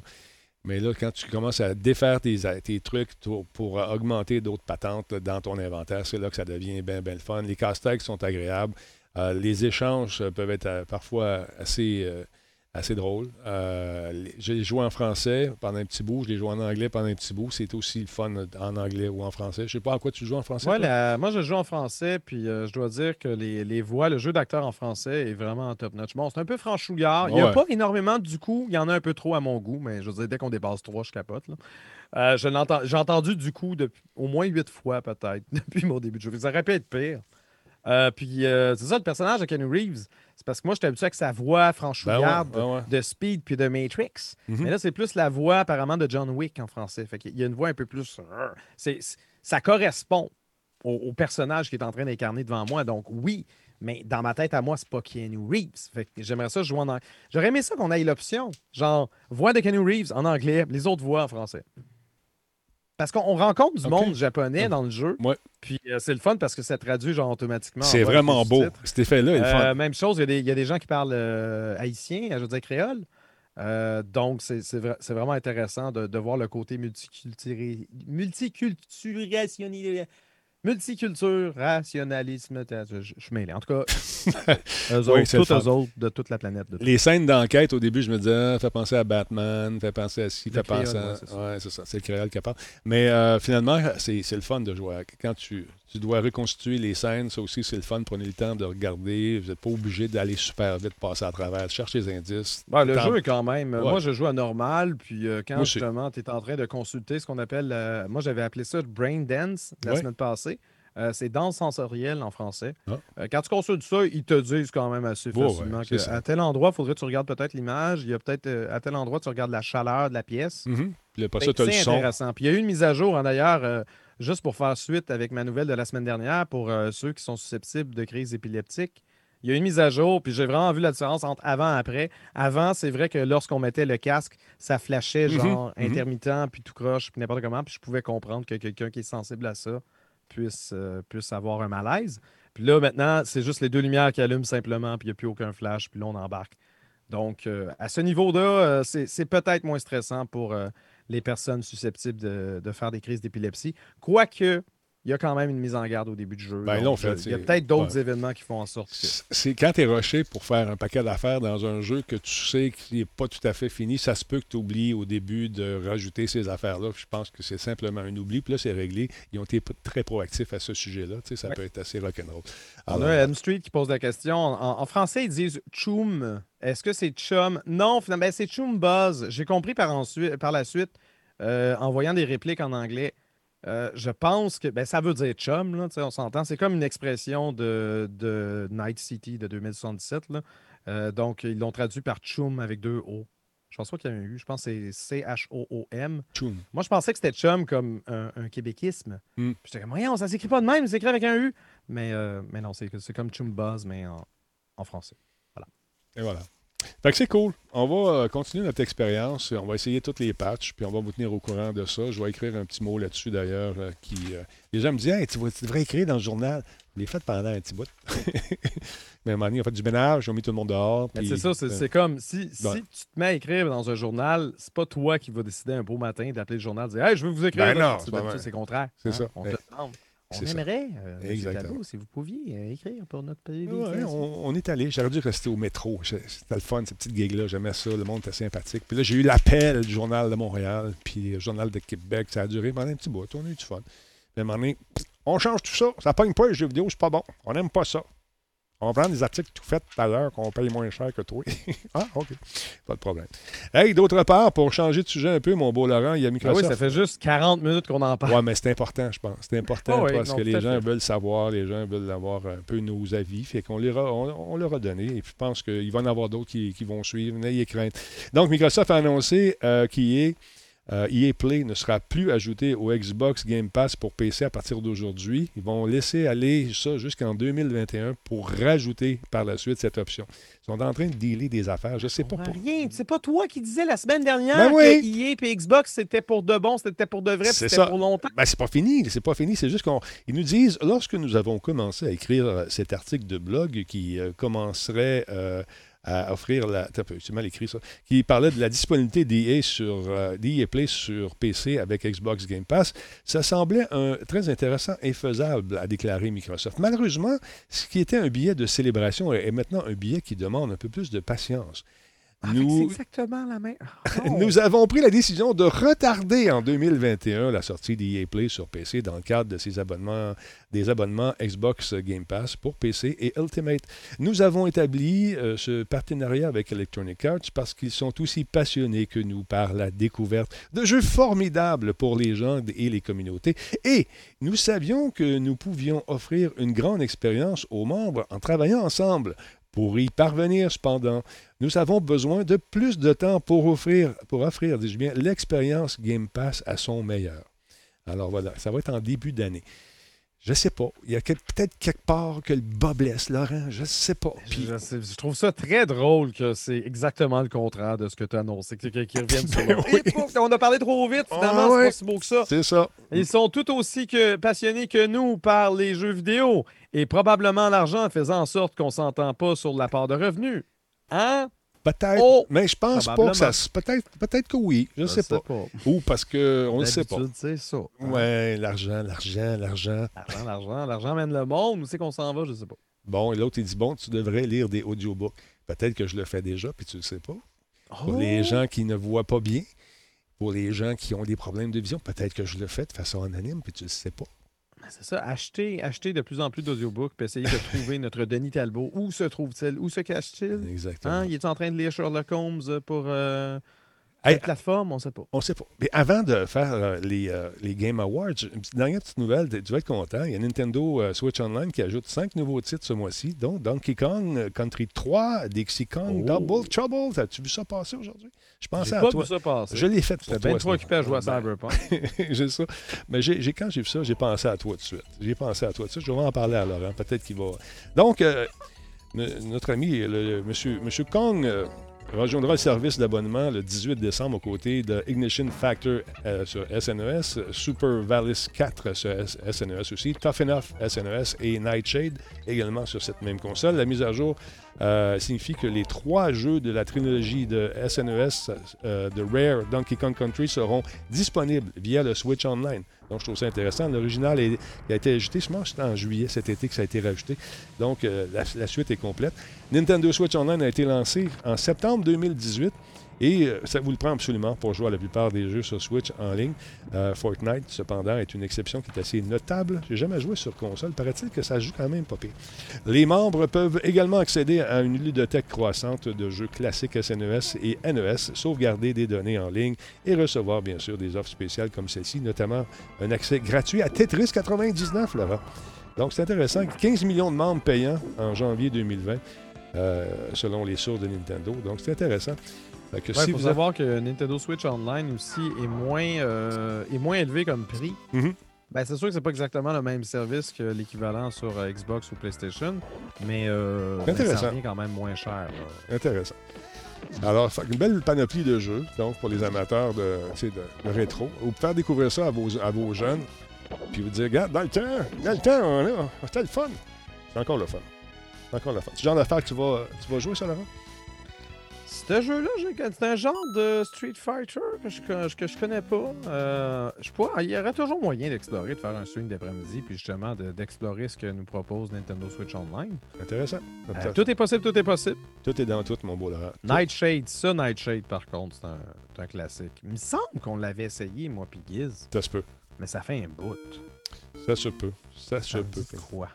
Mais là, quand tu commences à défaire tes, trucs pour, augmenter d'autres patentes dans ton inventaire, c'est là que ça devient bien, bien le fun. Les casse-têtes sont agréables. Euh, les échanges peuvent être euh, parfois assez, euh, assez drôles. Euh, j'ai joué en français pendant un petit bout, je l'ai joué en anglais pendant un petit bout. C'est aussi le fun en anglais ou en français. Je sais pas en quoi tu joues en français. Ouais, toi? la- moi, je joue en français, puis euh, je dois dire que les, les voix, le jeu d'acteur en français est vraiment top-notch. Bon, c'est un peu franchouillard. Il n'y a Ouais. pas énormément du coup. Il y en a un peu trop à mon goût, mais je veux dire, dès qu'on dépasse trois, je capote. là. Euh, je l'entends- J'ai entendu du coup depuis, au moins huit fois, peut-être, (laughs) depuis mon début de jeu. Ça aurait pu être pire. Euh, puis, euh, c'est ça, le personnage de Kenny Reeves. C'est parce que moi, j'étais habitué avec sa voix Ben ouais, franchouillarde ben ouais. de Speed puis de Matrix. Mhm. Mais là, c'est plus la voix apparemment de John Wick en français. Fait qu'il y a une voix un peu plus. C'est- ça correspond au, au personnage qui est en train d'incarner devant moi. Donc oui, Mais dans ma tête, à moi, c'est pas Keanu Reeves. Fait que j'aimerais ça jouer en anglais. J'aurais aimé ça qu'on ait l'option. Genre, voix de Keanu Reeves en anglais, les autres voix en français. Parce qu'on rencontre du monde japonais dans le jeu. Ouais. Puis euh, c'est le fun parce que ça traduit genre automatiquement. en C'est vraiment beau. Cet effet-là est le fun. Euh, même chose, il y, a des, il y a des gens qui parlent euh, haïtien, je veux dire créole. Donc, c'est c'est vra- c'est vraiment intéressant de, de voir le côté multiculturel, multiculturationnel, multiculture, rationalisme. Je, je suis mêlé. En tout cas, (laughs) eux autres, eux autres de toute la planète. de tout. Les scènes d'enquête, au début, je me disais, ah, fait penser à Batman, fait penser à ci, fait penser à. ouais, c'est ça. Ouais, c'est le créole qui parle. Mais euh, finalement, c'est le fun de jouer. Quand tu, tu dois reconstituer les scènes, ça aussi, c'est le fun. Prenez le temps de regarder. Vous n'êtes pas obligé d'aller super vite, passer à travers, chercher les indices. Ouais, le jeu est quand même. Ouais. Moi, je joue à normal. Puis euh, quand Moi justement, tu es en train de consulter ce qu'on appelle. euh, moi, j'avais appelé ça Brain Dance la Ouais. semaine passée. Euh, c'est danse sensorielle en français. Ah. Euh, quand tu consultes ça, ils te disent quand même assez Ouais, facilement ouais, tel endroit, il faudrait que tu regardes peut-être l'image. Il y a peut-être euh, à tel endroit, tu regardes la chaleur de la pièce. Mhm. Ça, tu as le son. intéressant. Puis il y a eu une mise à jour, hein, d'ailleurs, euh, juste pour faire suite avec ma nouvelle de la semaine dernière, pour euh, ceux qui sont susceptibles de crise épileptique. Il y a eu une mise à jour, puis j'ai vraiment vu la différence entre avant et après. Avant, c'est vrai que lorsqu'on mettait le casque, ça flashait Mhm, genre mhm. intermittent, puis tout croche, puis n'importe comment, puis je pouvais comprendre que quelqu'un qui est sensible à ça puisse, euh, puisse avoir un malaise. Puis là, maintenant, c'est juste les deux lumières qui allument simplement, puis il n'y a plus aucun flash, puis là, on embarque. Donc, euh, à ce niveau-là, euh, c'est c'est peut-être moins stressant pour euh, les personnes susceptibles de, faire des crises d'épilepsie. Quoique, il y a quand même une mise en garde au début du jeu. Ben, on euh, il y a peut-être d'autres événements qui font en sorte que. C'est quand tu es rushé pour faire un paquet d'affaires dans un jeu que tu sais qu'il n'est pas tout à fait fini, ça se peut que tu oublies au début de rajouter ces affaires-là. Je pense que c'est simplement un oubli. Puis là, c'est réglé. Ils ont été très proactifs à ce sujet-là. Tu sais, ça Ouais. peut être assez rock'n'roll. On Alors, a M Street qui pose la question. En, en français, ils disent chum. Est-ce que c'est chum? Non, finalement, ben, c'est chum buzz. J'ai compris par, ensuite, par la suite, euh, en voyant des répliques en anglais. Euh, je pense que ben, ça veut dire chum, là, on s'entend. C'est comme une expression de, de Night City de 2077. là. Euh, donc, ils l'ont traduit par chum avec deux O. Je pense pas qu'il y a un U. Je pense que c'est C-H-O-O-M. tchoum. Moi, je pensais que c'était chum comme un, un québéquisme. Puis J'étais comme, voyons, ça s'écrit pas de même, c'est écrit avec un U. Mais, euh, mais non, c'est c'est comme chum buzz, mais en, en français. Et voilà. Fait que c'est cool. On va euh, continuer notre expérience. On va essayer toutes les patchs, puis on va vous tenir au courant de ça. Je vais écrire un petit mot là-dessus d'ailleurs. euh, qui, euh, les gens me disent hey, tu, devrais écrire dans le journal. Je l'ai fait pendant un petit bout. (laughs) Mais à un moment donné, on fait du ménage, on mis tout le monde dehors. Puis, c'est ça, c'est comme si, si Ouais. tu te mets à écrire dans un journal, c'est pas toi qui vas décider un beau matin d'appeler le journal et dire Hey, je veux vous écrire. Ben non, C'est vrai. c'est contraire. hein? C'est ça. On te demande. On aimerait, euh. Talbot, si vous pouviez euh, écrire pour notre pays. Ouais, on, on est allé. J'aurais dû rester au métro. C'était le fun, cette petite gig-là. J'aimais ça. Le monde était sympathique. Puis là, j'ai eu l'appel du Journal de Montréal, puis le Journal de Québec. Ça a duré pendant un petit bout. On a eu du fun. À un moment donné, on change tout ça. Ça pogne pas les jeux vidéo, c'est pas bon. On n'aime pas ça. On va prendre des articles tout faits tout à l'heure qu'on paye moins cher que toi. (laughs) ah, OK. Pas de problème. Hey, d'autre part, pour changer de sujet un peu, mon beau Laurent, il y a Ah oui, Microsoft. ça fait juste 40 minutes qu'on en parle. Ouais, mais c'est important, je pense. C'est important Ah oui, parce non, que les gens fait. veulent savoir, les gens veulent avoir un peu nos avis. Fait qu'on a, on, on leur a donné. Et puis je pense qu'il va y en avoir d'autres qui, qui vont suivre. N'ayez crainte. Donc, Microsoft a annoncé euh, qu'EA euh, EA Play ne sera plus ajouté au Xbox Game Pass pour PC à partir d'aujourd'hui. Ils vont laisser aller ça jusqu'en 2021 pour rajouter par la suite cette option. Ils sont en train de dealer des affaires. Je sais pas pour... Rien. C'est pas toi qui disais la semaine dernière Ben oui. que EA et Xbox, c'était pour de bon, c'était pour de vrai, c'était pour longtemps. Ben, c'est pas fini, c'est pas fini. C'est juste qu'ils nous disent, lorsque nous avons commencé à écrire euh, cet article de blog qui euh, commencerait euh, à offrir la. C'est mal écrit ça. Qui parlait de la disponibilité d'EA sur euh, Play sur PC avec Xbox Game Pass, ça semblait un, très intéressant et faisable, a déclaré Microsoft. Malheureusement, ce qui était un billet de célébration est maintenant un billet qui demande un peu plus de patience. Ah, Nous, exactement la même. (laughs) Oh. nous avons pris la décision de retarder en 2021 la sortie d'EA Play sur PC dans le cadre de ces abonnements, des abonnements Xbox Game Pass pour PC et Ultimate. Nous avons établi euh, ce partenariat avec Electronic Arts parce qu'ils sont aussi passionnés que nous par la découverte de jeux formidables pour les gens et les communautés. Et nous savions que nous pouvions offrir une grande expérience aux membres en travaillant ensemble. Pour y parvenir, cependant, nous avons besoin de plus de temps pour offrir, pour offrir dis-je bien, l'expérience Game Pass à son meilleur. Alors voilà, ça va être en début d'année. Je sais pas. Il y a peut-être quelque part que le bas blesse, Laurent. Je sais pas. Puis, Je, sais- je trouve ça très drôle que c'est exactement le contraire de ce que tu as annoncé, que- que- qu'ils (laughs) reviennent sur Ben le- oui. Et pouf, On a parlé trop vite, finalement, Ah c'est ouais. pas si beau que ça. c'est ça. Ils sont tout aussi que passionnés que nous par les jeux vidéo et probablement l'argent faisant en sorte qu'on s'entend pas sur la part de revenus. Hein? Peut-être. Oh! mais je pense pas que ça. se- Peut-être peut que oui. Je, sais pas. Ou parce que on ne sait pas. C'est ça. hein. Ouais, l'argent, l'argent, l'argent. L'argent, l'argent, l'argent mène le monde. Où c'est qu'on s'en va? Je sais pas. Bon, et l'autre, il dit Bon, tu devrais lire des audiobooks. Peut-être que je le fais déjà, puis tu le sais pas. Pour Oh! les gens qui ne voient pas bien, pour les gens qui ont des problèmes de vision, peut-être que je le fais de façon anonyme, puis tu le sais pas. Ben, C'est ça, acheter, acheter de plus en plus d'audiobooks, puis essayer de (laughs) trouver notre Denis Talbot. Où se trouve-t-il? Où se cache-t-il? Exactement. Hein? Il est en train de lire Sherlock Holmes pour euh, Hey, quelle plateforme? On sait pas. On sait pas. Mais avant de faire euh, les, euh, les Game Awards, une petite dernière petite nouvelle, tu vas être content. Il y a Nintendo euh, Switch Online qui ajoute cinq nouveaux titres ce mois-ci, dont Donkey Kong Country 3, Dixie Kong, Oh. Double Trouble. As-tu vu ça passer aujourd'hui? Je pensais à pas toi. vu ça passer. Je l'ai fait pour J'étais toi. bien trop occupé à jouer à. Cyberpunk. (laughs) Ben, j'ai ça. Mais j'ai, j'ai- quand j'ai vu ça, j'ai pensé à toi tout de suite. J'ai pensé à toi tout de suite. Je vais en parler à Laurent. Peut-être qu'il va. Donc, euh, n- notre ami, le, le monsieur, monsieur Kong, euh, rejoindra le service d'abonnement le 18 décembre aux côtés de Ignition Factor euh, sur SNES, Super Valis 4 sur SNES aussi, Tough Enough SNES et Nightshade également sur cette même console. La mise à jour euh, signifie que les trois jeux de la trilogie de SNES euh, de Rare Donkey Kong Country seront disponibles via le Switch Online. Donc, je trouve ça intéressant. L'original a été ajouté, je pense c'était en juillet cet été que ça a été rajouté. Donc, euh, la, la suite est complète. Nintendo Switch Online a été lancé en septembre 2018 et euh, ça vous le prend absolument pour jouer à la plupart des jeux sur Switch en ligne. Euh, Fortnite, cependant, est une exception qui est assez notable. J'ai jamais joué sur console. Paraît-il que ça joue quand même pas pire. Les membres peuvent également accéder à une ludothèque croissante de jeux classiques SNES et NES, sauvegarder des données en ligne et recevoir bien sûr des offres spéciales comme celle-ci, notamment un accès gratuit à Tetris 99, Laurent. Donc c'est intéressant. 15 millions de membres payants en janvier 2020, euh, selon les sources de Nintendo. Donc c'est intéressant. Fait que Il si faut vous avez- savoir que Nintendo Switch Online aussi est moins, euh, est moins élevé comme prix. Mhm. Ben, c'est sûr que c'est pas exactement le même service que l'équivalent sur euh, Xbox ou PlayStation, mais euh, ben, ça revient quand même moins cher. là. Intéressant. Alors, une belle panoplie de jeux, donc pour les amateurs de, de, de rétro. Vous pouvez faire découvrir ça à vos, à vos jeunes, puis vous dire, regarde, dans le temps, dans le temps, on c'était le fun. C'est encore le fun. C'est encore le fun. C'est le genre d'affaire que tu vas, tu vas jouer, ça, Laurent? Ce jeu-là, c'est un genre de Street Fighter que je, que, je connais pas. Euh, je pourrais- il y aurait toujours moyen d'explorer, de faire un swing d'après-midi, puis justement de- d'explorer ce que nous propose Nintendo Switch Online. Intéressant. Euh, tout est possible, tout est possible. Tout est dans tout, mon beau Laurent. Nightshade, ça, Nightshade, par contre, c'est un, classique. Il me semble qu'on l'avait essayé, moi, puis Giz, Ça se peut. mais ça fait un bout. Ça se peut. Ça se peut. dit quoi?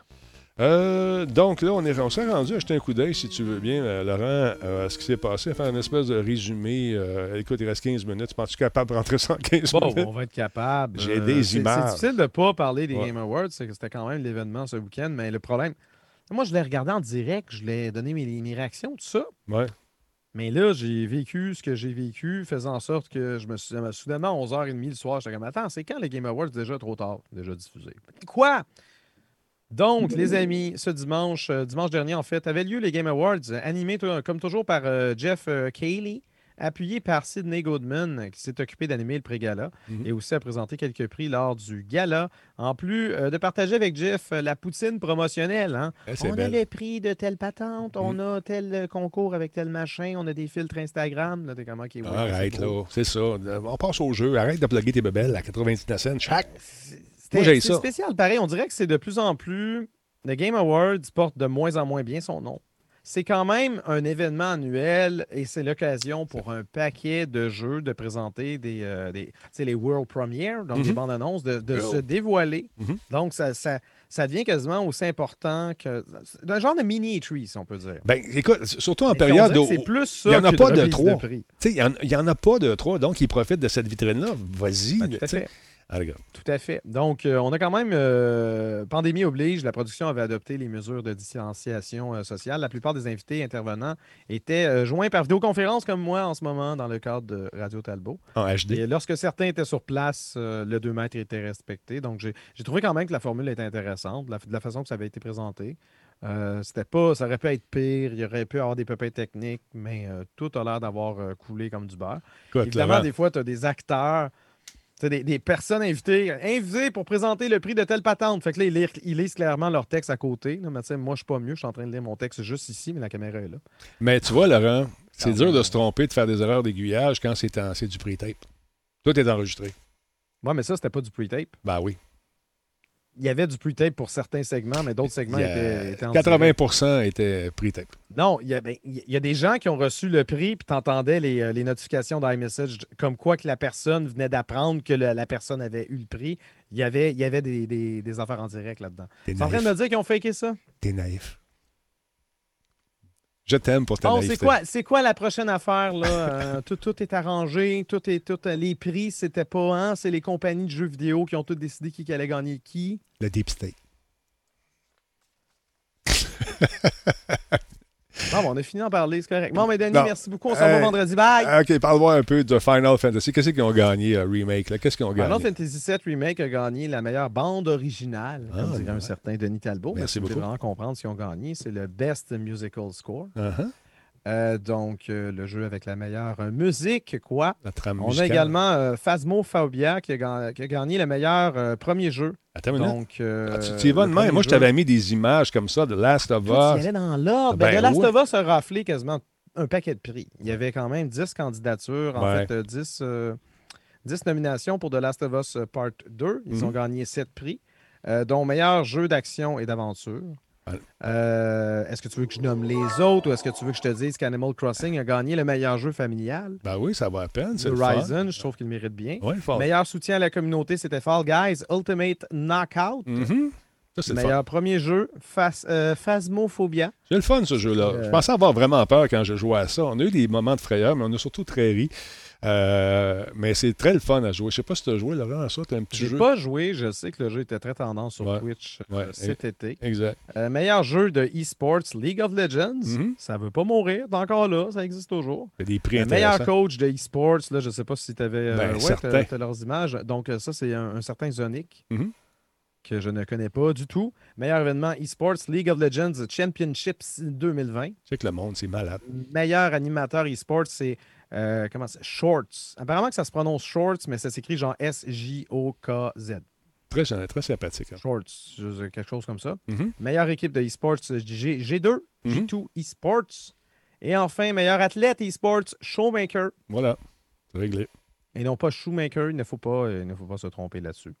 Euh, donc là, on est on s'est rendu à jeter un coup d'œil, si tu veux bien, euh, Laurent, euh, à ce qui s'est passé, à faire une espèce de résumé. Écoute, il reste 15 minutes. Tu penses-tu capable de rentrer ça en 15 Bon, minutes? on va être capable. J'ai des images. C'est difficile de ne pas parler des Ouais. Game Awards, c'est que c'était quand même l'événement ce week-end, mais le problème, moi, je l'ai regardé en direct, je l'ai donné mes, mes réactions, tout ça. Ouais. Mais là, j'ai vécu ce que j'ai vécu, faisant en sorte que je me suis soudainement à 11h30 le soir, j'étais comme Attends, c'est quand les Game Awards déjà trop tard, déjà diffusé? Quoi? Donc, les amis, ce dimanche, euh, dimanche dernier, en fait, avait lieu les Game Awards, euh, animés comme toujours par euh, Jeff euh, Cayley, appuyé par Sidney Goodman, qui s'est occupé d'animer le pré-gala Mhm. et aussi a présenté quelques prix lors du gala, en plus euh, de partager avec Jeff la poutine promotionnelle. Hein? Eh, On a le prix de telle patente, on a tel concours avec tel machin, on a des filtres Instagram. Là, t'es comment qui est Arrête, là. C'est ça. On passe au jeu. Arrête de plugger tes bebelles à 99 cents chaque. C'est spécial. Pareil, on dirait que c'est de plus en plus. Le Game Awards porte de moins en moins bien son nom. C'est quand même un événement annuel et c'est l'occasion pour un paquet de jeux de présenter des, euh, des les World Premiere, donc des Mhm. bandes annonces, de, de se dévoiler. Mhm. Donc, ça, ça, ça devient quasiment aussi important que. d'un genre de mini-E3, si on peut dire. Ben, écoute, surtout en Et période où. que C'est plus ça il y en a pas de trois. il n'y en, il y en a pas de trois, donc ils profitent de cette vitrine-là. Vas-y. Ben, à. Tout à fait. Donc, euh, on a quand même, euh, pandémie oblige, la production avait adopté les mesures de distanciation euh, sociale. La plupart des invités intervenants étaient joints par vidéoconférence comme moi en ce moment dans le cadre de Radio Talbot. En HD. Et lorsque certains étaient sur place, le 2 mètres était respecté. Donc, j'ai trouvé quand même que la formule était intéressante, de la, de la façon que ça avait été présenté. C'était pas, ça aurait pu être pire, il y aurait pu avoir des pépins techniques, mais tout a l'air d'avoir coulé comme du beurre. Évidemment, des fois, tu as des acteurs, des, des personnes invitées, invitées pour présenter le prix de telle patente. Fait que là, ils lisent, ils lisent clairement leur texte à côté. là. mais tu sais, moi, je suis pas mieux, je suis en train de lire mon texte juste ici, mais la caméra est là. Mais tu vois, Laurent, c'est Ah, dur oui. de se tromper, de faire des erreurs d'aiguillage quand c'est du pre-tape. Tout est enregistré. Ouais, mais ça, c'était pas du pre-tape. Ben oui. Il y avait du pre-tape pour certains segments, mais d'autres segments étaient, étaient en direct. 80% était pre-tape. Non, il y, a, ben, il y a des gens qui ont reçu le prix, puis tu entendais les, euh, les notifications d'iMessage comme quoi que la personne venait d'apprendre que le- la personne avait eu le prix. Il y avait, il y avait des, des- des affaires en direct là-dedans. T'es Tu es en train de me dire qu'ils ont faké ça? T'es naïf. Je t'aime pour ta Bon, c'est quoi, c'est quoi la prochaine affaire, là? Euh, tout, tout est arrangé, tout est, tout, les prix, c'était pas, hein? C'est les compagnies de jeux vidéo qui ont toutes décidé qui, qui allait gagner qui? Le deep state. (laughs) Bon, on a fini d'en parler, c'est correct. Bon, mais Denis, Non. merci beaucoup. On se revoit Hey. vendredi. Bye! OK, parle-moi un peu de Final Fantasy. Qu'est-ce qu'ils ont gagné, euh, remake? là? Qu'est-ce qu'ils ont gagné? Final Fantasy VII Remake a gagné la meilleure bande originale, Ah, comme dirait ouais. un certain Denis Talbot. mais Merci voulez beaucoup. vraiment comprendre ce qu'ils ont gagné, c'est le Best Musical Score. Uh-huh. Euh, donc, euh, le jeu avec la meilleure euh, musique, quoi. La trame On a également euh, Phasmophobia qui a, qui a gagné le meilleur premier jeu. Attends une. Donc, Ah, tu tu y vas de même. Moi, je t'avais mis des images comme ça de Last of y Us. allait dans l'ordre. Ben Ben, The Last ouais. of Us a raflé quasiment un paquet de prix. Il y avait quand même 10 candidatures, en Ouais. fait, euh, 10, euh, 10 nominations pour The Last of Us Part 2. Ils Mhm. ont gagné 7 prix, dont meilleur jeu d'action et d'aventure. Ouais. Euh, est-ce que tu veux que je nomme les autres ou est-ce que tu veux que je te dise qu'Animal Crossing a gagné le meilleur jeu familial? Ben oui, ça va à peine. C'est le. Horizon, je trouve qu'il mérite bien. Oui, fort. Meilleur soutien à la communauté, c'était Fall Guys Ultimate Knockout. Mhm. Ça, c'est le fun. Meilleur premier jeu, Phas- euh, Phasmophobia. C'est le fun, ce jeu-là. Euh, Je pensais avoir vraiment peur quand je jouais à ça. On a eu des moments de frayeur, mais on a surtout très ri. Euh, mais c'est très le fun à jouer. Je sais pas si tu as joué, Laurent, à ça. Tu un petit jeu? pas joué, je sais que le jeu était très tendance sur Ouais. Twitch euh, Ouais. cet été. Exact. Euh, meilleur jeu de e-sports, League of Legends. Mhm. Ça veut pas mourir, c'est encore là, ça existe toujours. Il y a des prix Le meilleur coach de e-sports, là, je sais pas si tu avais Ben, certain. leurs images. Donc, ça, c'est un, un certain Zonic Mhm. que je ne connais pas du tout. Meilleur événement e-sports, League of Legends Championships 2020. Tu sais que le monde, c'est malade. Meilleur animateur e-sports, c'est euh, comment c'est? Shorts. Apparemment que ça se prononce Shorts, mais ça s'écrit genre S-J-O-K-Z. Très, très sympathique. hein. Shorts, quelque chose comme ça. Mhm. Meilleure équipe de e-sports, je dis G- G2, Mhm. G2 eSports. Et enfin, meilleur athlète e-sports, Showmaker. Voilà. Réglé. Et non pas Shoemaker, il ne faut pas, euh, il ne faut pas se tromper là-dessus.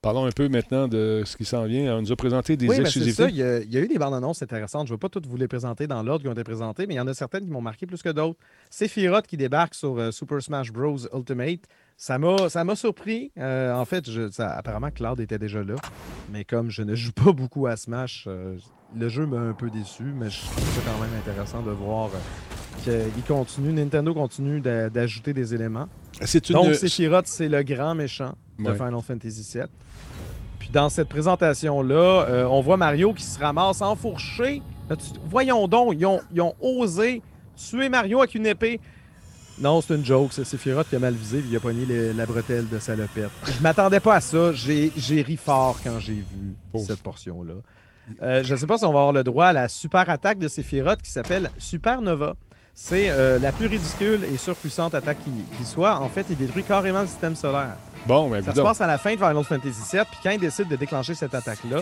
Parlons un peu maintenant de ce qui s'en vient. On nous a présenté des oui, exclusivités. ça. Il y, a, il y a eu des bandes annonces intéressantes. Je ne vais pas toutes vous les présenter dans l'ordre qui ont été présentées, mais il y en a certaines qui m'ont marqué plus que d'autres. Sephiroth qui débarque sur euh, Super Smash Bros. Ultimate. Ça m'a, surpris. Euh, en fait, je, ça- apparemment, Cloud était déjà là. Mais comme je ne joue pas beaucoup à Smash, euh, le jeu m'a un peu déçu, mais je trouve ça quand même intéressant de voir qu'il continue, Nintendo continue d'a- d'ajouter des éléments. Une. Donc, Sephiroth, c'est le grand méchant de Ouais. Final Fantasy VII. Puis dans cette présentation-là, euh, on voit Mario qui se ramasse enfourché. Voyons donc, ils ont, ils ont osé tuer Mario avec une épée. Non, c'est une joke. C'est Sephiroth qui a mal visé et il a pogné les- la bretelle de salopette. Je m'attendais pas à ça. J'ai ri fort quand j'ai vu cette portion-là. Euh, je ne sais pas si on va avoir le droit à la super attaque de Sephiroth qui s'appelle Supernova. C'est euh, la plus ridicule et surpuissante attaque qui, qui soit. En fait, il détruit carrément le système solaire. Bon, ben, Ça se passe à la fin de Final Fantasy VII, puis quand ils décident de déclencher cette attaque-là,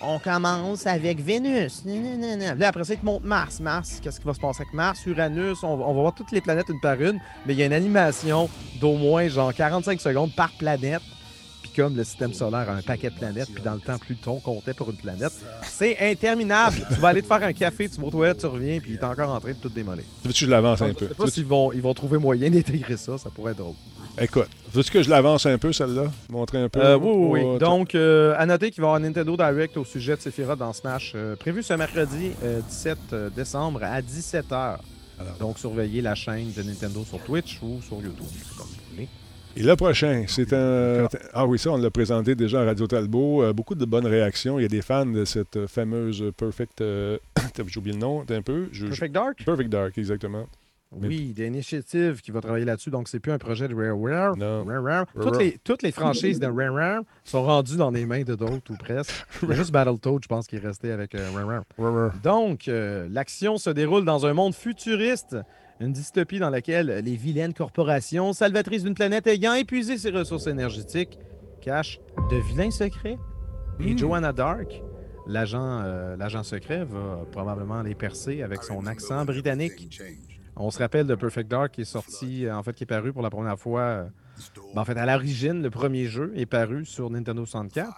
on commence avec Vénus. Là, après ça, ils te montrent Mars. Mars, qu'est-ce qui va se passer avec Mars, Uranus? On va voir toutes les planètes une par une, mais il y a une animation d'au moins genre 45 secondes par planète. Comme le système solaire a un paquet de planètes, puis dans le temps, plus de ton comptait pour une planète, c'est interminable. tu vas aller te faire un café, tu vas aux toilettes, tu reviens, puis il est encore en train de tout démolir. Veux-tu que je l'avance un Je peu? sais pas s'ils vont, ils vont trouver moyen d'intégrer ça, ça pourrait être drôle. Écoute, veux-tu que je l'avance un peu, celle-là? Montrer un peu? Euh, oui, oui, Ou, oui. Donc, euh, à noter qu'il va y avoir un Nintendo Direct au sujet de Sephiroth dans Smash, euh, prévu ce mercredi euh, 17 euh, décembre à 17h. Alors. Donc, surveillez la chaîne de Nintendo sur Twitch ou sur YouTube, Et le prochain, c'est un. Ah oui, ça, on l'a présenté déjà à Radio Talbot. Euh, beaucoup de bonnes réactions. Il y a des fans de cette fameuse Perfect. euh, (coughs) J'ai oublié le nom, un peu. Je- Perfect Dark? Perfect Dark, exactement. Oui, des initiatives qui va travailler là-dessus. Donc, c'est plus un projet de Rareware. Non. Rareware. Toutes, les, toutes les franchises de Rareware sont rendues dans les mains de d'autres ou presque. Il y a juste Battletoad, je pense, qui est resté avec euh, Rareware. Donc, euh, l'action se déroule dans un monde futuriste, une dystopie dans laquelle les vilaines corporations, salvatrices d'une planète ayant épuisé ses ressources énergétiques, cachent de vilains secrets. Et Hmm. Joanna Dark, l'agent euh, l'agent secret, va probablement les percer avec son accent britannique. On se rappelle de Perfect Dark qui est sorti, en fait, qui est paru pour la première fois. euh, ben, en fait, à l'origine, le premier jeu est paru sur Nintendo 64.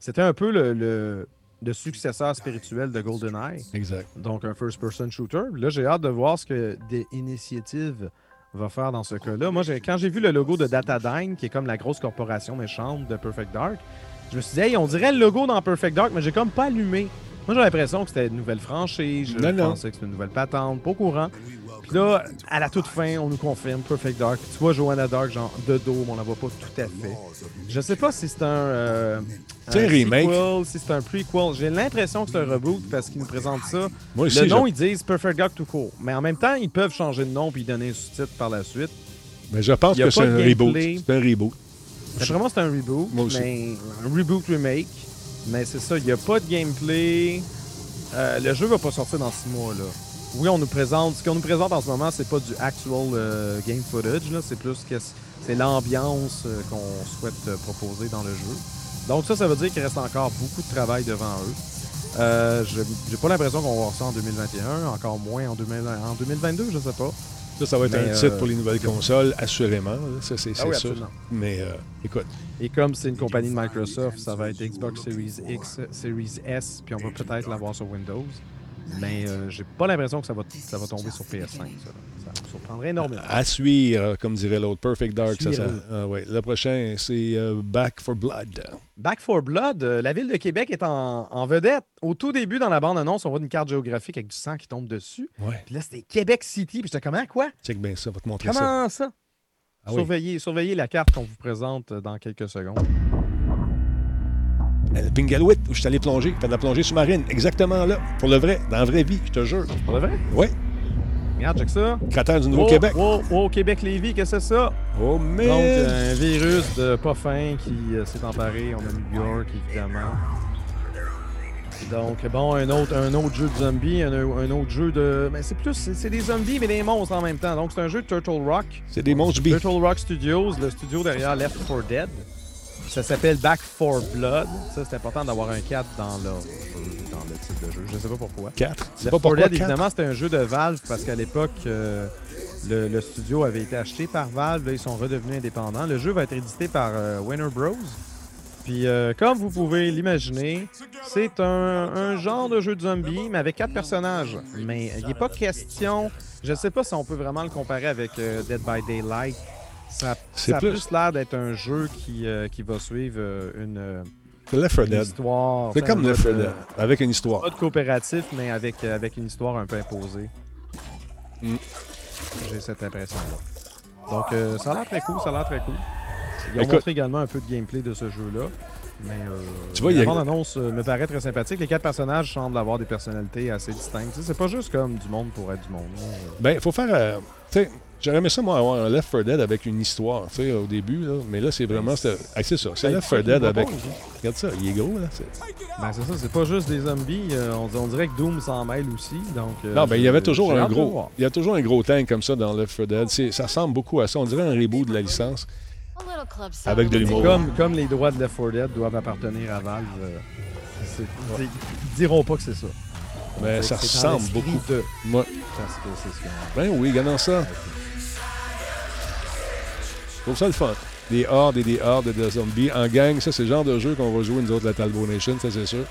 C'était un peu le, le- le successeur spirituel de GoldenEye, Exact. donc un first-person shooter. Là, j'ai hâte de voir ce que des initiatives va faire dans ce cas-là. Moi, j'ai- quand j'ai vu le logo de Datadyne, qui est comme la grosse corporation méchante de Perfect Dark, je me suis dit, hey, on dirait le logo dans Perfect Dark, mais j'ai comme pas allumé. Moi, j'ai l'impression que c'était une nouvelle franchise. Je Non, non. pensais que c'était une nouvelle patente, pas au courant. Puis là, à la toute fin, on nous confirme Perfect Dark. Tu vois Joanna Dark, genre de dos, mais on la voit pas tout à fait. Je sais pas si c'est un. euh, C'est un remake. sequel, si c'est un prequel. J'ai l'impression que c'est un reboot parce qu'ils nous présentent ça. Moi aussi, le nom, je... ils disent Perfect Dark tout court. Mais en même temps, ils peuvent changer de nom puis donner un sous-titre par la suite. mais je pense que c'est un reboot. C'est un reboot. Vraiment, c'est un reboot. Moi aussi. Mais un reboot remake. Mais c'est ça, il n'y a pas de gameplay. Euh, le jeu va pas sortir dans six mois. là. Oui, on nous présente. Ce qu'on nous présente en ce moment, c'est pas du actual euh, game footage. là. C'est plus que c'est l'ambiance euh, qu'on souhaite proposer dans le jeu. Donc ça, ça veut dire qu'il reste encore beaucoup de travail devant eux. J'ai pas l'impression qu'on va voir ça en 2021, encore moins en, 2000 en 2022, je sais pas. Ça, ça va être Mais, un titre euh, pour les nouvelles consoles, assurément. là. Ça, c'est Ah oui, sûr. Mais euh, écoute, Et comme c'est une compagnie de Microsoft, ça va être Xbox Series X, Series S, puis on va peut-être l'avoir sur Windows. Mais euh, j'ai pas l'impression que ça va, ça va tomber sur PS5. Ça, ça me surprendrait énormément. à suivre, comme dirait l'autre, Perfect Dark. Ça, ça- ah ouais. Le prochain, c'est euh, Back for Blood. Back for Blood, euh, la ville de Québec est en, en vedette. Au tout début, dans la bande-annonce, on voit une carte géographique avec du sang qui tombe dessus. Ouais, Puis là, c'était Québec City. Puis j'étais comment, quoi? check bien ça, va te montrer ça. Comment ça? Ah oui. surveillez, surveillez la carte qu'on vous présente euh, dans quelques secondes. Euh, Le Pingalouit, où je suis allé plonger, faire de la plongée sous-marine, exactement là, pour le vrai, dans la vraie vie, je te jure. Pour de vrai? Oui, Regarde, check ça. cratère du Oh, Nouveau-Québec. oh, oh, Québec-Lévis, qu'est-ce que c'est ça? Oh, mais. Donc, euh, un virus de pas fin qui euh, s'est emparé. On a New York, évidemment. Donc, bon, un autre, un autre jeu de zombies, un, un autre jeu de... Mais c'est plus... C'est des zombies, mais des monstres en même temps. Donc, c'est un jeu de Turtle Rock. c'est des monstres. Turtle Rock Studios, le studio derrière Left 4 Dead. Ça s'appelle Back 4 Blood. Ça, c'est important d'avoir un 4 dans le, dans le titre de jeu. Je sais pas pourquoi. 4. C'est pas 4 pourquoi Dead, 4. évidemment, c'était un jeu de Valve parce qu'à l'époque, euh, le, le studio avait été acheté par Valve. Là, ils sont redevenus indépendants. Le jeu va être édité par euh, Winner Bros. Puis, euh, comme vous pouvez l'imaginer, c'est un, un genre de jeu de zombie, mais avec quatre personnages. Mais il n'est pas question. Je ne sais pas si on peut vraiment le comparer avec euh, Dead by Daylight. Ça, a plus- plus l'air d'être un jeu qui, euh, qui va suivre euh, une, euh, C'est Left 4 une Dead. histoire. C'est comme Left 4 mode, Dead, euh, avec une histoire. pas de coopératif, mais avec, euh, avec une histoire un peu imposée. Mm. J'ai cette impression-là. Donc, euh, ça a l'air très cool, ça a l'air très cool. Ils ont Écoute- montré également un peu de gameplay de ce jeu-là. Mais euh, Tu vois, la a- bande-annonce euh, me paraît très sympathique. Les quatre personnages semblent avoir des personnalités assez distinctes. C'est pas juste comme du monde pour être du monde. Ben, il faut faire. euh, tu sais, j'aurais aimé ça, moi, avoir un Left 4 Dead avec une histoire, tu sais, au début, là. Mais là, c'est vraiment. ah, c'est ça. C'est Ben, Left 4 il Dead avec. Regarde ça, il est gros, là. c'est- Ben, c'est ça, c'est pas juste des zombies. euh, on, on dirait que Doom s'en mêle aussi. Donc, euh, Non, ben, il y avait toujours un gros. Il y a toujours un gros tank comme ça dans Left 4 Dead. Ça ressemble beaucoup à ça. On dirait un reboot de la licence. Avec de l'humour. Comme, comme les droits de Left 4 Dead doivent appartenir à Valve, euh, c'est- ils ils diront pas que c'est ça. Mais ça C'est dans ressemble beaucoup. De... Moi, Parce que c'est ce qu'on- ben oui, regardons ça. Trouve ça le fun. Des hordes et des hordes de zombies en gang. Ça, c'est le genre de jeu qu'on va jouer, nous autres, la Talbot Nation, ça, c'est sûr.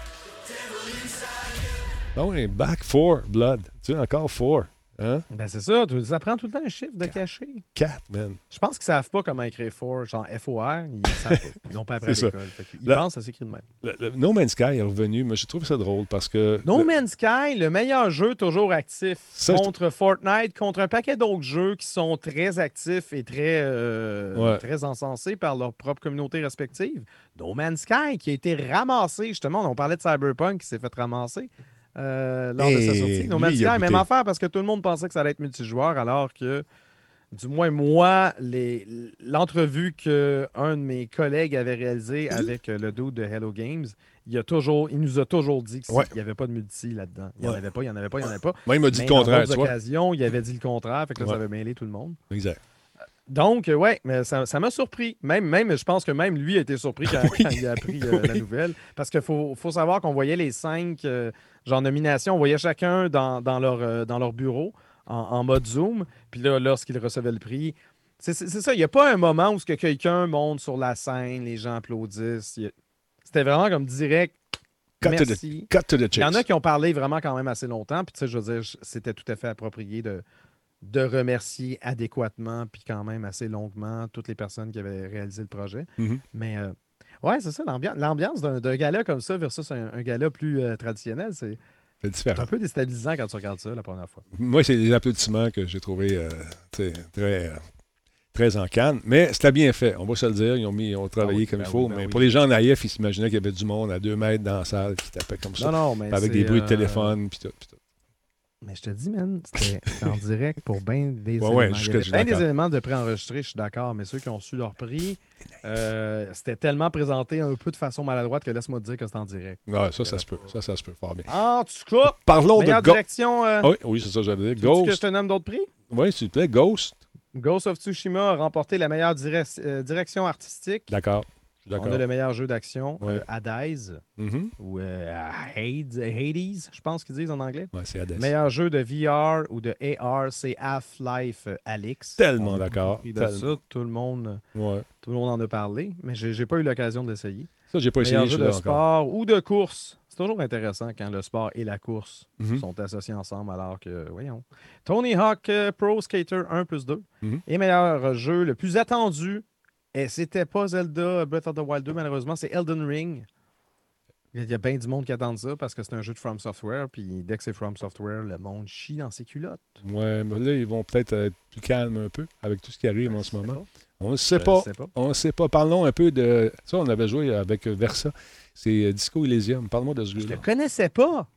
Ah oui, Back 4 Blood. Tu sais, encore 4. Hein? Ben, c'est ça. tu- Ça prend tout le temps un chiffre de cachet. 4, man. Je pense qu'ils savent pas comment écrire for, genre F-O-R. Ils savent pas. Ils n'ont pas appris à l'école. Qu'ils Là- pensent que ça s'écrit de même. Le- le No Man's Sky est revenu, mais je trouve ça drôle parce que. No le- Man's Sky, le meilleur jeu toujours actif Ça, contre Fortnite, contre un paquet d'autres jeux qui sont très actifs et très, euh, Ouais. très encensés par leur propre communauté respective. No Man's Sky qui a été ramassé, justement, on parlait de Cyberpunk qui s'est fait ramasser euh, lors de sa sortie. A Sky, même affaire parce que tout le monde pensait que ça allait être multijoueur alors que du moins moi, l'entrevue que un de mes collègues avait réalisée avec euh, le dude de Hello Games, il, a toujours, il nous a toujours dit qu'il Ouais. n'y avait pas de multi là-dedans. Il n'y en avait pas, il n'y en avait pas, il n'y en avait pas. Moi, il m'a dit Mais le contraire, dans tu vois. occasions, il avait dit le contraire, fait que là, ça avait mêlé tout le monde. Exact. Donc, euh, ouais, mais ça ça m'a surpris. Même, même, je pense que même lui a été surpris quand, (laughs) quand il a appris euh, la nouvelle. Parce qu'il faut, faut savoir qu'on voyait les cinq, euh, genre nominations, on voyait chacun dans, dans leur, euh, dans leur bureau en, en mode Zoom. Puis là, lorsqu'ils recevaient le prix, c'est ça. Il n'y a pas un moment où que quelqu'un monte sur la scène, les gens applaudissent. A- C'était vraiment comme direct. Cut to the- Merci. Cut to the Il y en a qui ont parlé vraiment quand même assez longtemps. Puis, tu sais, je veux dire, c'était tout à fait approprié de, de remercier adéquatement, puis quand même assez longuement, toutes les personnes qui avaient réalisé le projet. Mhm. Mais, euh, ouais, c'est ça, l'ambiance, d'un, gala comme ça versus un, un gala plus euh, traditionnel, c'est un peu déstabilisant quand tu regardes ça la première fois. Moi, c'est des applaudissements que j'ai trouvé euh, très, très en canne. Mais c'était bien fait, on va se le dire. Ils ont, mis, ils ont travaillé Ah oui, comme ben il faut. oui, ben mais oui. pour les gens naïfs, ils s'imaginaient qu'il y avait du monde à deux mètres dans la salle qui tapait comme ça. Non, non, mais. avec des bruits de téléphone. Puis tout, puis tout. Mais je te dis, man, c'était en direct pour bien des (laughs) Ouais, ouais, éléments. Avait je bien des éléments de préenregistrés, je suis d'accord, mais ceux qui ont su leur prix, euh, c'était tellement présenté un peu de façon maladroite que laisse-moi te dire que c'est en direct. Ouais, ça, ça se peut. Ça, ça se peut fort bien. En tout cas, Parlons de Ghost. direction. euh, oui, oui, c'est ça, j'allais dire. tu veux que je Ghost. te nomme d'autres prix? Oui, s'il te plaît, Ghost. Ghost of Tsushima a remporté la meilleure euh, direction artistique. D'accord. On a le meilleur jeu d'action, Ouais. euh, Hades, Mhm. ou euh, Hades, Hades, je pense qu'ils disent en anglais. Ouais, c'est Hades. Meilleur jeu de VR ou de AR, c'est Half-Life euh, Alyx. Tellement d'accord. Tellement. tout le monde, Ouais. tout le monde en a parlé, mais j'ai pas eu l'occasion de l'essayer. Ça, j'ai pas essayé Meilleur jeu de encore. sport ou de course. C'est toujours intéressant quand le sport et la course Mhm. sont associés ensemble, alors que, voyons. Tony Hawk Pro Skater 1 plus 2. Mhm. Et meilleur jeu le plus attendu, et c'était pas Zelda Breath of the Wild 2, malheureusement, c'est Elden Ring. Il y a bien du monde qui attend ça parce que c'est un jeu de From Software, puis dès que c'est From Software, le monde chie dans ses culottes. Ouais, mais là, ils vont peut-être être plus calmes un peu avec tout ce qui arrive en ce sais moment. On ne sait pas. On ne sait pas. Parlons un peu de. Ça, on avait joué avec Versa. C'est euh, Disco Elysium. Parle-moi de ce Je jeu-là. le connaissais pas.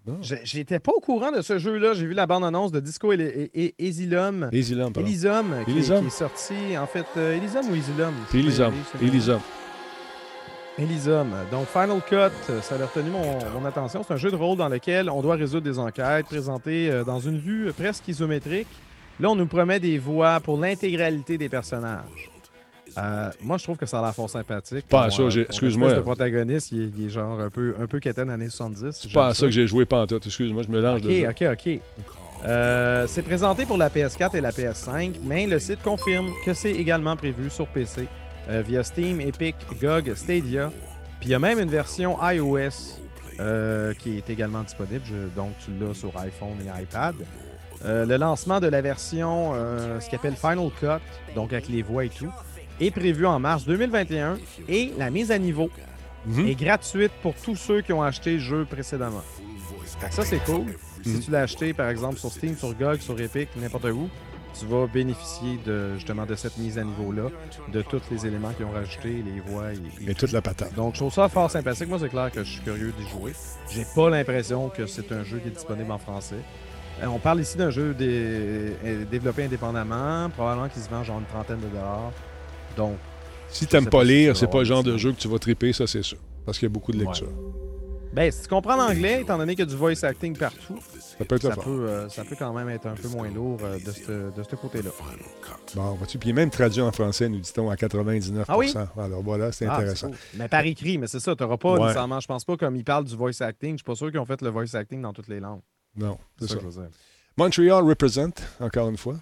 J'étais pas au courant de ce jeu-là. J'ai vu la bande-annonce de Disco et Asylum. Elysium, pardon. Elysium, qui, Elysium. qui est sorti, en fait, euh, Elysium ou Elysium? C'est- Elysium. Elysium. Donc, Final Cut, ça a retenu mon, mon attention. C'est un jeu de rôle dans lequel on doit résoudre des enquêtes présentées euh, dans une vue presque isométrique. Là, on nous promet des voix pour l'intégralité des personnages. Euh, moi, je trouve que ça a l'air fort sympathique. Pas à ça, j'ai- excuse-moi. Le protagoniste, il est, il est genre un peu, un peu quétaine années 70. C'est pas à ça que j'ai joué pantoute. Excuse-moi, je mélange de Ok, ok, ok. Euh, c'est présenté pour la PS4 et la PS5, mais le site confirme que c'est également prévu sur PC euh, via Steam, Epic, GOG, Stadia. Puis il y a même une version iOS euh, qui est également disponible. Je- donc tu l'as sur iPhone et iPad. Le lancement de la version, ce qu'on appelle Final Cut, donc avec les voix et tout, est prévu en mars 2021 et la mise à niveau Mhm. est gratuite pour tous ceux qui ont acheté le jeu précédemment. Ça, c'est cool. Si Mhm. tu l'as acheté, par exemple, sur Steam, sur GOG, sur Epic, n'importe où, tu vas bénéficier de, justement de cette mise à niveau-là, de tous les éléments qu'ils ont rajoutés, les voix et, et Et toute la patate. donc, je trouve ça fort sympathique. Moi, c'est clair que je suis curieux d'y jouer. J'ai pas l'impression que c'est un jeu qui est disponible en français. Euh, on parle ici d'un jeu dé- euh, développé indépendamment, probablement qui se vend genre une trentaine de dollars. Donc, Si t'aimes pas lire, c'est pas le genre de jeu que tu vas triper, ça c'est sûr. Parce qu'il y a beaucoup de Ouais. lecture. ben, si tu comprends l'anglais, étant donné qu'il y a du voice acting partout, Ça peut être ça peut, euh, ça peut quand même être un peu moins lourd euh, de ce de ce côté-là. Bon, vois-tu, puis il est même traduit en français, nous dit-on, à 99 Ah oui? Alors voilà, c'est Ah, intéressant. cool. Mais par écrit, mais c'est ça, tu n'auras pas Ouais. nécessairement, je pense pas, comme ils parlent du voice acting, je suis pas sûr qu'ils ont fait le voice acting dans toutes les langues. Non, c'est ça. que je veux dire. Montreal represent, encore une fois.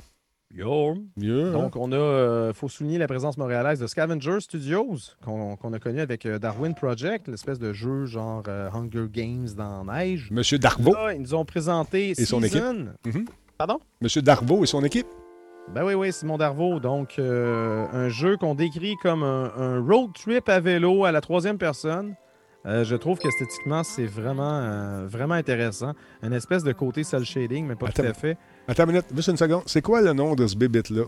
Yo. Hein? Donc, on a, euh, faut souligner la présence montréalaise de Scavenger Studios, qu'on a connu avec euh, Darwin Project, l'espèce de jeu genre euh, Hunger Games dans neige. Monsieur Darvaux. Là, ils nous ont présenté Et son Season, Mhm. Pardon? Monsieur Darvaux et son équipe. Ben oui, oui, Simon Darvaux. Donc, euh, un jeu qu'on décrit comme un, un road trip à vélo à la troisième personne. Euh, je trouve qu'esthétiquement, c'est vraiment, euh, vraiment intéressant. Une espèce de côté cel shading, mais pas Attends. tout à fait. Attends une minute, juste une seconde. C'est quoi le nom de ce bébête-là?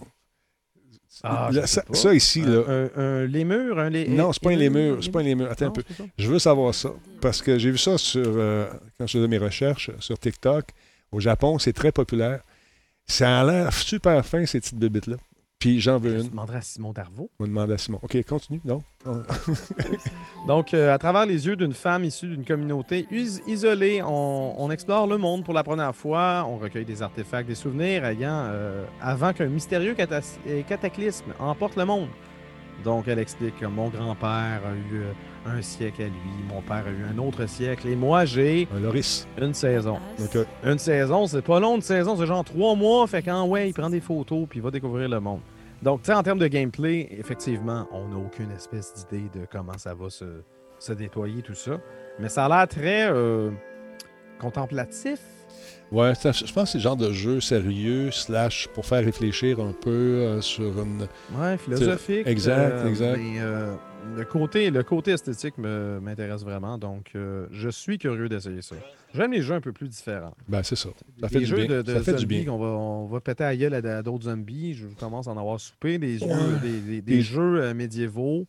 Ah, ça, ici, là. Un, un, un lémur, un lé... Non, c'est pas un un- lémur. C'est pas un lémur. Attends un peu. Je veux savoir ça. Parce que j'ai vu ça sur, euh, quand je faisais mes recherches sur TikTok. Au Japon, c'est très populaire. Ça a l'air super fin, ces petites bébites-là. Puis j'en veux Je une. demanderai à Simon Darvaux. On va demander à Simon. OK, continue. Non? (laughs) Donc, euh, à travers les yeux d'une femme issue d'une communauté is- isolée, on, on explore le monde pour la première fois. On recueille des artefacts, des souvenirs ayant, euh, avant qu'un mystérieux cataclysme emporte le monde. Donc, elle explique que mon grand-père a eu euh, un siècle à lui, mon père a eu un autre siècle, et moi, j'ai Un Loris. une saison. Donc, Une saison, c'est pas long, une saison, c'est genre trois mois. Fait qu'en ouais, il prend des photos puis il va découvrir le monde. Donc, tu sais, en termes de gameplay, effectivement, on n'a aucune espèce d'idée de comment ça va se, se déployer, tout ça. Mais ça a l'air très euh, contemplatif. Ouais, je pense que c'est le genre de jeu sérieux, slash, pour faire réfléchir un peu euh, sur une. Ouais, philosophique. Exact, exact. Mais euh, le, côté, le côté esthétique m'intéresse vraiment. Donc, euh, je suis curieux d'essayer ça. J'aime les jeux un peu plus différents. Ben, c'est ça. Ça fait les du jeux bien. de, de ça fait du bien. qu'on va, on va péter à gueule à, à d'autres zombies. Je commence à en avoir soupé. Des, Ouais. jeux, des, des- des Des- jeux euh, médiévaux.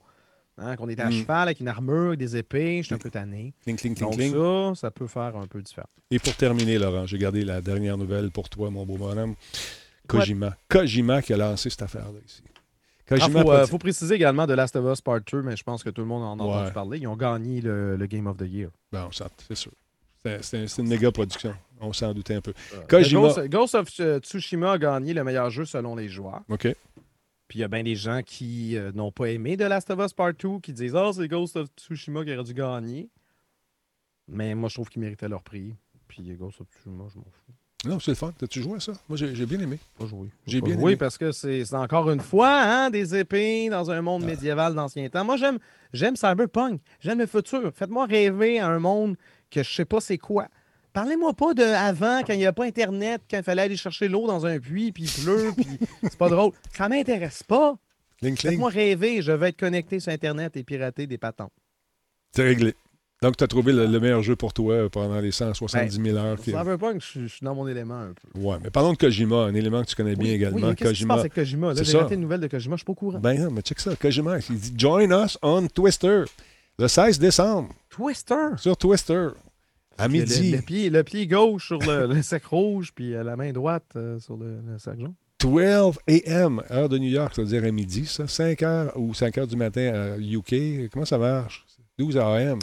hein, qu'on est à Mm. cheval avec une armure, avec des épées. Je suis un peu tanné. Cling, cling, cling, Donc ça, ça peut faire un peu différent. Et pour terminer, Laurent, j'ai gardé la dernière nouvelle pour toi, mon beau bonhomme. Kojima. Kojima qui a lancé cette affaire-là ici. Il faut, euh, faut préciser également de Last of Us Part 2, mais je pense que tout le monde en a Ouais. entendu parler. Ils ont gagné le, le Game of the Year. Bon, c'est sûr. C'est- une méga production. On s'en doutait un peu. Euh, Kojima- Ghost, Ghost of euh, Tsushima a gagné le meilleur jeu selon les joueurs. OK. Puis il y a bien des gens qui euh, n'ont pas aimé The Last of Us Part 2, qui disent Ah, c'est Ghost of Tsushima qui aurait dû gagner. Mais moi, je trouve qu'ils méritaient leur prix. Puis Ghost of Tsushima, je m'en fous. Non, c'est le fun. T'as-tu joué à ça? Moi, j'ai j'ai bien aimé. Pas joué. J'ai Pas bien joué aimé. parce que c'est c'est encore une fois hein, des épées dans un monde Ah. médiéval d'ancien temps. Moi, j'aime j'aime Cyberpunk. J'aime le futur. Faites-moi rêver à un monde que je sais pas c'est quoi. Parlez-moi pas de avant, quand il n'y a pas Internet, quand il fallait aller chercher l'eau dans un puits, puis il pleut, (laughs) puis c'est pas drôle. Ça m'intéresse pas. Faites-moi rêver, je veux être connecté sur Internet et pirater des patentes. C'est réglé. Donc, tu as trouvé le, le meilleur jeu pour toi pendant les 170 000 heures. qui- Cyberpunk, je suis- je suis dans mon élément un peu. Ouais, mais parlons de Kojima, un élément que tu connais bien Oui, également. oui, mais qu'est-ce qui se Kojima. passe avec Kojima? Là, j'ai ça. raté une nouvelle de Kojima, je suis pas au courant. Ben non, mais check ça. Kojima, il dit Join us on Twister le 16 décembre Twister! sur Twister à le- midi. Le, pied, le pied gauche sur le, le sac rouge, puis euh, la main droite euh, sur le, le sac jaune. 12 a.m., heure de New York, ça veut dire à midi, ça. 5 heures ou 5 heures du matin à UK. Comment ça marche? 12 a.m.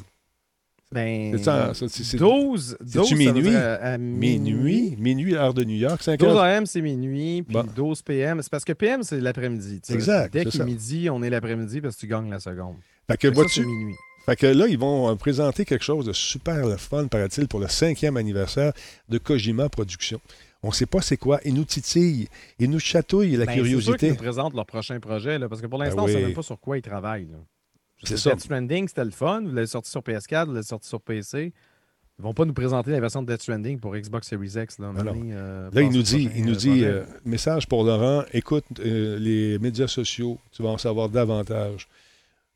Ben, C'est ça, ça, c'est- c'est- 12, 12 c'est-tu ça veut minuit? à, à Minuit, minuit, heure de New York, 5 12 heures. AM, c'est minuit, puis Bon. 12 PM. C'est parce que PM, c'est l'après-midi. Exact, Dès qu'il est midi, on est l'après-midi parce que tu gagnes la seconde. Fait que vois-tu, minuit. Fait que là, ils vont euh, présenter quelque chose de super le fun, paraît-il, pour le cinquième anniversaire de Kojima Productions. On ne sait pas c'est quoi. Ils nous titillent, ils nous chatouillent la Ben, C'est sûr qu'ils curiosité. nous présentent leur prochain projet, là, parce que pour l'instant, Ben on ne sait oui. même pas sur quoi ils travaillent. là. C'est ça. Death Stranding, c'était le fun. Vous l'avez sorti sur PS4, vous l'avez sorti sur PC. Ils vont pas nous présenter la version de Death Stranding pour Xbox Series X. Là, euh, Là, il nous dit, il nous dit euh, message pour Laurent, écoute euh, les médias sociaux, tu vas en savoir davantage.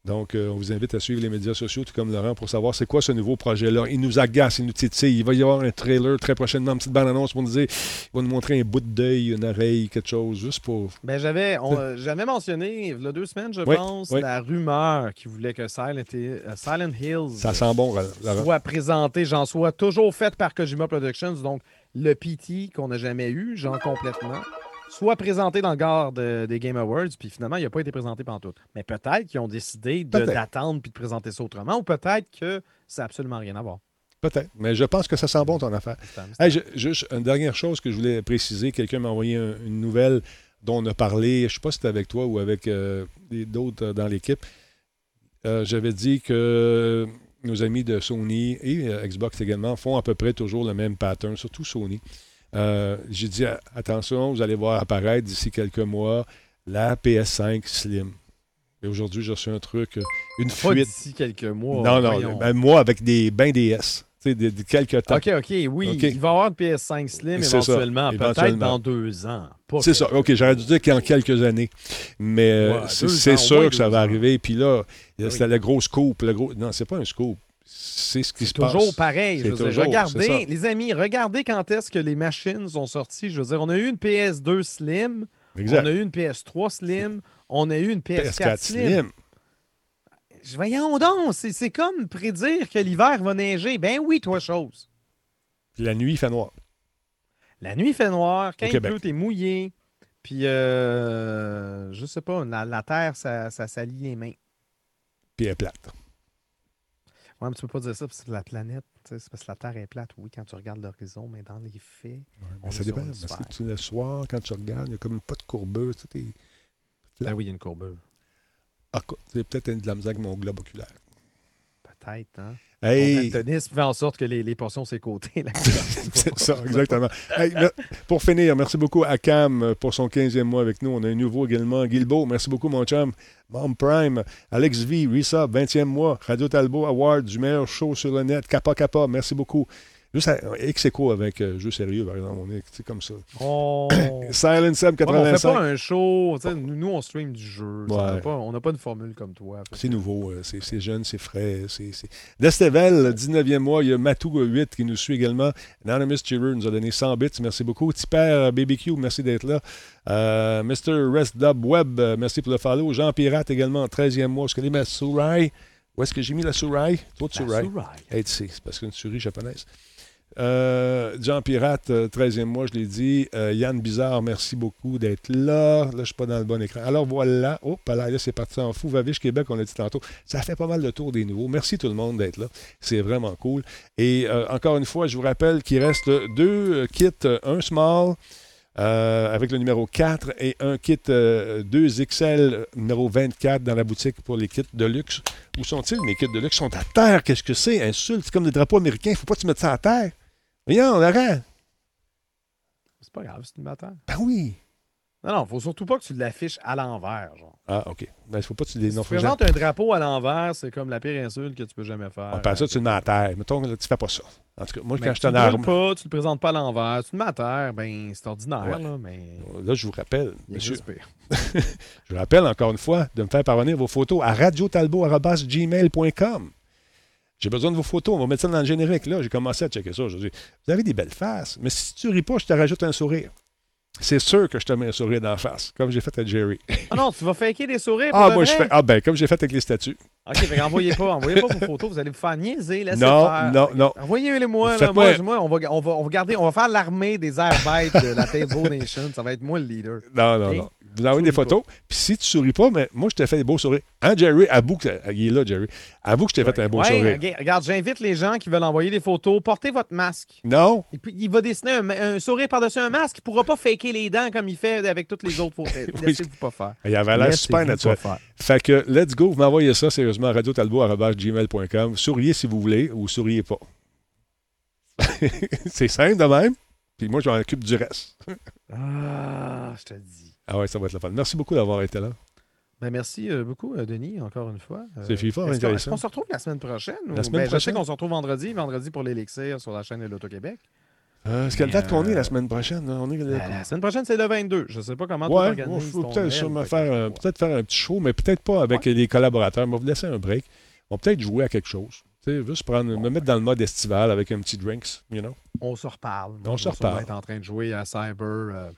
Donc, euh, on vous invite à suivre les médias sociaux, tout comme Laurent, pour savoir c'est quoi ce nouveau projet-là. Il nous agace, il nous titille. Il va y avoir un trailer très prochainement, une petite bande-annonce pour nous dire, il va nous montrer un bout d'œil, une oreille, quelque chose, juste pour... Ben, j'avais, on, euh, j'avais mentionné, il y a deux semaines, je Oui, pense, oui. la rumeur qui voulait que Silent, euh, Silent Hills Ça sent bon, Laurent. soit présenté, j'en sois toujours fait par Kojima Productions, donc le PT qu'on n'a jamais eu, genre complètement, soit présenté dans le garde des Game Awards, puis finalement, il n'a pas été présenté tout. Mais peut-être qu'ils ont décidé d'attendre puis de présenter ça autrement, ou peut-être que ça n'a absolument rien à voir. Peut-être, mais je pense que ça sent bon ton affaire. Hey, je- juste une dernière chose que je voulais préciser. Quelqu'un m'a envoyé un- une nouvelle dont on a parlé. Je ne sais pas si c'était avec toi ou avec euh, d'autres euh, dans l'équipe. Euh, J'avais dit que nos amis de Sony et euh, Xbox également font à peu près toujours le même pattern, surtout Sony. Euh, J'ai dit attention, vous allez voir apparaître d'ici quelques mois la PS5 Slim. Et aujourd'hui, j'ai reçu un truc, euh, une Pas fuite. d'ici quelques mois. non, non, ben, moi avec des bains tu sais, de, de quelques temps. OK, OK, oui. Il va y avoir une PS5 Slim éventuellement, peut-être dans deux ans. C'est ça. OK, j'aurais dû dire qu'en quelques années. Mais euh, Ouais, c'est sûr que ça va ans. arriver. Puis là, Oui. c'était le gros scoop. Le gros... Non, c'est pas un scoop. C'est ce qui se passe. Toujours pareil. Je veux toujours, regardez, les amis, regardez quand est-ce que les machines sont sorties. Je veux dire, on a eu une PS2 Slim, Exact. on a eu une PS3 Slim, on a eu une PS4, PS4 Slim. Slim. Je- Voyons donc, c'est c'est comme prédire que l'hiver va neiger. Ben oui, toi, chose. Puis la nuit, il fait noir. La nuit fait noir, quand il pleut, t'es mouillé. Puis, euh, je sais pas, la, la terre, ça, ça salit les mains. Puis elle est plate. Ouais, mais tu peux pas dire ça parce que la planète, c'est parce que la Terre est plate, oui, quand tu regardes l'horizon, mais dans les faits. on ça dépend. Parce que tu- le soir, quand tu regardes, il y a comme pas de courbure. Tu sais, t'es- Ben oui, il y a une courbure. Ah, c'est peut-être de la misère avec mon globe oculaire. Peut-être, hein? Hey! Fait en sorte que les, les portions. (laughs) C'est ça, exactement. Hey, pour finir, merci beaucoup à Cam pour son 15e mois avec nous. On a un nouveau également. Guilbeault, merci beaucoup, mon chum. Mom Prime, Alex V, Resub, 20e mois. Radio Talbot Award, du meilleur show sur le net. Kappa Kappa, merci beaucoup. Juste à, ex avec euh, Jeu Sérieux, par exemple. On est c'est comme ça. On... (coughs) Silent Sam Ouais, mais on fait 85. pas un show. Nous, nous, on stream du jeu. ça, On n'a pas, une formule comme toi. C'est nouveau, euh, c'est jeune, c'est frais. Destevel, 19e mois. Il y a Matou 8 qui nous suit également. Anonymous Cheerer nous a donné 100 bits. Merci beaucoup. Tipper BBQ, merci d'être là. Euh, Mr. Rest Dub Web, euh, merci pour le follow. Jean Pirate également, 13e mois. Je connais ma Surai. Où est-ce que j'ai mis la Surai? Toi, de Surai. Hey, c'est parce qu'une souris japonaise. Euh, Jean Pirate, euh, 13e mois, je l'ai dit. Euh, Yann Bizarre, merci beaucoup d'être là. Là, je suis pas dans le bon écran. Alors voilà. Oh, là, là c'est parti en fou. Vaviche Québec, on l'a dit tantôt. Ça fait pas mal de tour des nouveaux. Merci tout le monde d'être là. C'est vraiment cool. Et euh, encore une fois, je vous rappelle qu'il reste deux euh, kits, euh, un small. euh, avec le numéro 4 et un kit euh, 2XL euh, numéro 24 dans la boutique pour les kits de luxe. Où sont-ils, mes kits de luxe? Sont à terre. Qu'est-ce que c'est? Insulte. C'est comme des drapeaux américains. faut pas que tu mettes ça à terre. Viens, on arrête. C'est pas grave, c'est une bataille. Ben oui. Non, non, faut surtout pas que tu l'affiches à l'envers. genre. Ah, OK. Ben, il faut pas que tu les Si tu que présentes un drapeau à l'envers, c'est comme la pire insulte que tu peux jamais faire. j'aille- Après ça, tu le mets à terre. Mettons, là, tu fais pas ça. En tout cas, moi, Mais quand je tu suis le en brûles arme, pas, tu le présentes pas à l'envers, tu le mets à terre, ben c'est ordinaire, Ouais. là, mais là, je vous rappelle, il monsieur, (laughs) je vous rappelle encore une fois de me faire parvenir vos photos à radiotalbot.gmail.com. J'ai besoin de vos photos. On va mettre ça dans le générique. Là, j'ai commencé à checker ça. Je dis, vous avez des belles faces, mais si tu ris pas, je te rajoute un sourire. C'est sûr que je te mets un sourire dans la face, comme j'ai fait avec Jerry. Ah non, tu vas faker des sourires pour Ah, de moi, je fais. Ah, ben, comme j'ai fait avec les statues. OK, fait envoyez pas, envoyez pas vos photos, vous allez vous faire niaiser, laissez Non, faire. non, non. Envoyez-les-moi, là. Faites-moi- Moi, moi, on, va, on, va, on va garder, on va faire l'armée des airbêtes de la Table Nation. Ça va être moi le leader. Non, non, non. Vous envoyez des photos. Puis si tu souris pas, mais moi, je t'ai fait des beaux sourires. Hein, Jerry? Avoue que. Il est là, Jerry. Avoue que je t'ai fait un beau Ouais, sourire. regarde, j'invite les gens qui veulent envoyer des photos, portez votre masque. Non? Et puis, il va dessiner un, un sourire par-dessus un masque. Il pourra pas faker les dents comme il fait avec toutes les autres photos. (laughs) Laissez-vous pas faire. Il avait l'air super pas naturel. Fait que, let's go. Vous m'envoyez ça sérieusement à radiotalbot.gmail.com. Souriez si vous voulez ou souriez pas. (laughs) C'est simple de même. Puis moi, je m'en occupe du reste. Ah, je te dis. Ah ouais, ça va être le fun. Merci beaucoup d'avoir été là. Ben, merci euh, beaucoup, euh, Denis, encore une fois. Euh, C'est FIFA, Est-ce qu'on intéressant. est-ce qu'on se retrouve la semaine prochaine? La semaine ben, Je sais prochaine? qu'on se retrouve vendredi, vendredi pour l'élixir sur la chaîne de l'Auto-Québec. Euh, Est-ce quelle date qu'on est la semaine prochaine? là? On est... La, la semaine prochaine, c'est le 22. Je sais pas comment Ouais, t'organises il faut ton peut-être faire, ouais. faire un petit show, mais peut-être pas avec les collaborateurs. On va vous laisser un break. On va peut-être jouer à quelque chose. Tu sais, juste prendre, me mettre dans le mode estival avec un petit drinks, you know? On se reparle. On se va sûrement reparle. être en train de jouer à Cyber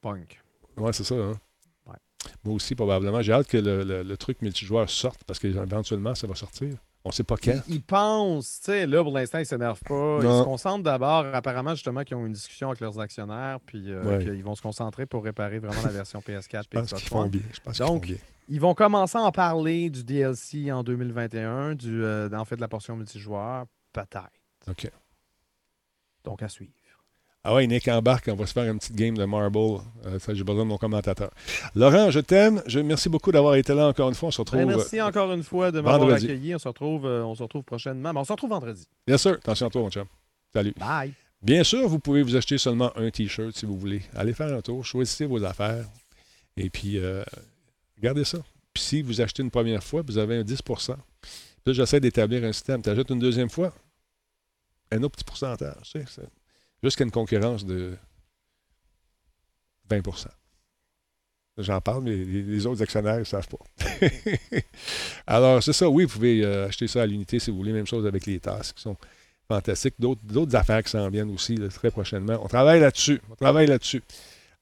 Punk. Ouais, c'est ça. Hein? Ouais. Moi aussi, probablement. J'ai hâte que le, le- le truc multijoueur sorte parce qu'éventuellement, ça va sortir. On sait pas quand. Ils, ils pensent, tu sais, là, pour l'instant, ils s'énervent pas. Ils se concentrent d'abord, apparemment, justement, qu'ils ont une discussion avec leurs actionnaires, puis euh, Ouais. qu'ils vont se concentrer pour réparer vraiment la version PS4 (laughs) Je pense qu'ils font One. bien. Je pense qu'ils Donc, font bien. Ils vont commencer à en parler du DLC en 2021, du, euh, en fait, de la portion multijoueur, peut-être. OK. Donc, à suivre. Ah ouais, Nick embarque, on va se faire une petite game de Marble. Euh, ça, j'ai besoin de mon commentateur. Laurent, je t'aime. Je, merci beaucoup d'avoir été là encore une fois. On se retrouve. Ben, merci encore une fois de m'avoir accueilli. On se retrouve, euh, on se retrouve prochainement. Ben, on se retrouve vendredi. Bien sûr. Attention à toi, mon chum. Salut. Bye. Bien sûr, vous pouvez vous acheter seulement un T-shirt si vous voulez. Allez faire un tour, choisissez vos affaires et puis euh, regardez ça. Puis si vous achetez une première fois, vous avez un 10 Puis là, j'essaie d'établir un système. Tu achètes une deuxième fois, un autre petit pourcentage. Tu sais, jusqu'à une concurrence de 20% J'en parle, mais les, autres actionnaires ne savent pas. (laughs) Alors, c'est ça. Oui, vous pouvez euh, acheter ça à l'unité si vous voulez. Même chose avec les tasses qui sont fantastiques. D'autres, affaires qui s'en viennent aussi très prochainement. On travaille là-dessus. On travaille là-dessus.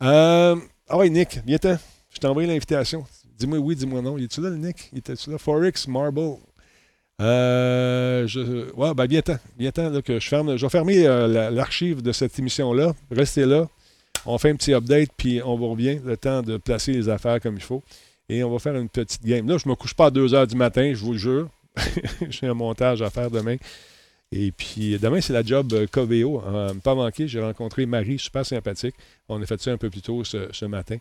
Euh, ah oui, Nick, viens-t'en. Je t'ai envoyé l'invitation. Dis-moi oui, dis-moi non. Il est-tu là, Nick? Il était-tu là? Forex, Marble. Euh, je, ouais, ben viens-t'en. Viens-t'en là, que je ferme. Je vais fermer euh, la- l'archive de cette émission-là. Restez là. On fait un petit update, puis on vous revient. Le temps de placer les affaires comme il faut. Et on va faire une petite game. Là, je me couche pas à 2 h du matin, je vous le jure. (laughs) J'ai un montage à faire demain. Et puis, demain, c'est la job euh, Coveo. Euh, pas manqué, j'ai rencontré Marie, super sympathique. On a fait ça un peu plus tôt ce, ce matin.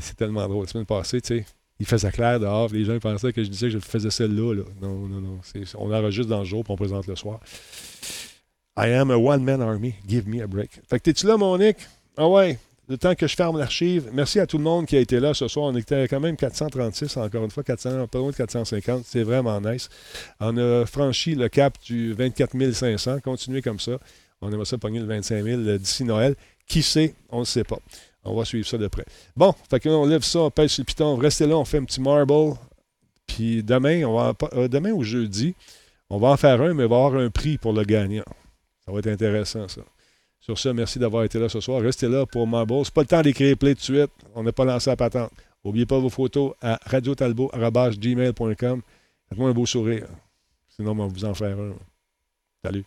C'est tellement drôle. La semaine passée, tu sais, il faisait clair dehors. Les gens pensaient que je disais que je faisais celle-là. là. Non, non, non. On enregistre dans le jour, puis on présente le soir. I am a one-man army. Give me a break. Fait que t'es-tu là, mon Nick? Ah ouais. Le temps que je ferme l'archive. Merci à tout le monde qui a été là ce soir. On était quand même 436, encore une fois, 400, pas loin de 450. C'est vraiment nice. On a franchi le cap du 24 500. Continuez comme ça. On aimerait ça pogner le 25 000 d'ici Noël. Qui sait? On ne sait pas. On va suivre ça de près. Bon, fait que on lève ça, on sur le piton. Restez là, on fait un petit marble. Puis demain, on va, euh, demain ou jeudi, on va en faire un, mais il va y avoir un prix pour le gagnant. Ça va être intéressant, ça. Sur ce, merci d'avoir été là ce soir. Restez là pour Marble. C'est pas le temps d'écrire play tout de suite. On n'a pas lancé la patente. N'oubliez pas vos photos à radiotalbot.gmail.com. Faites-moi un beau sourire. Sinon, on va vous en faire un. Salut.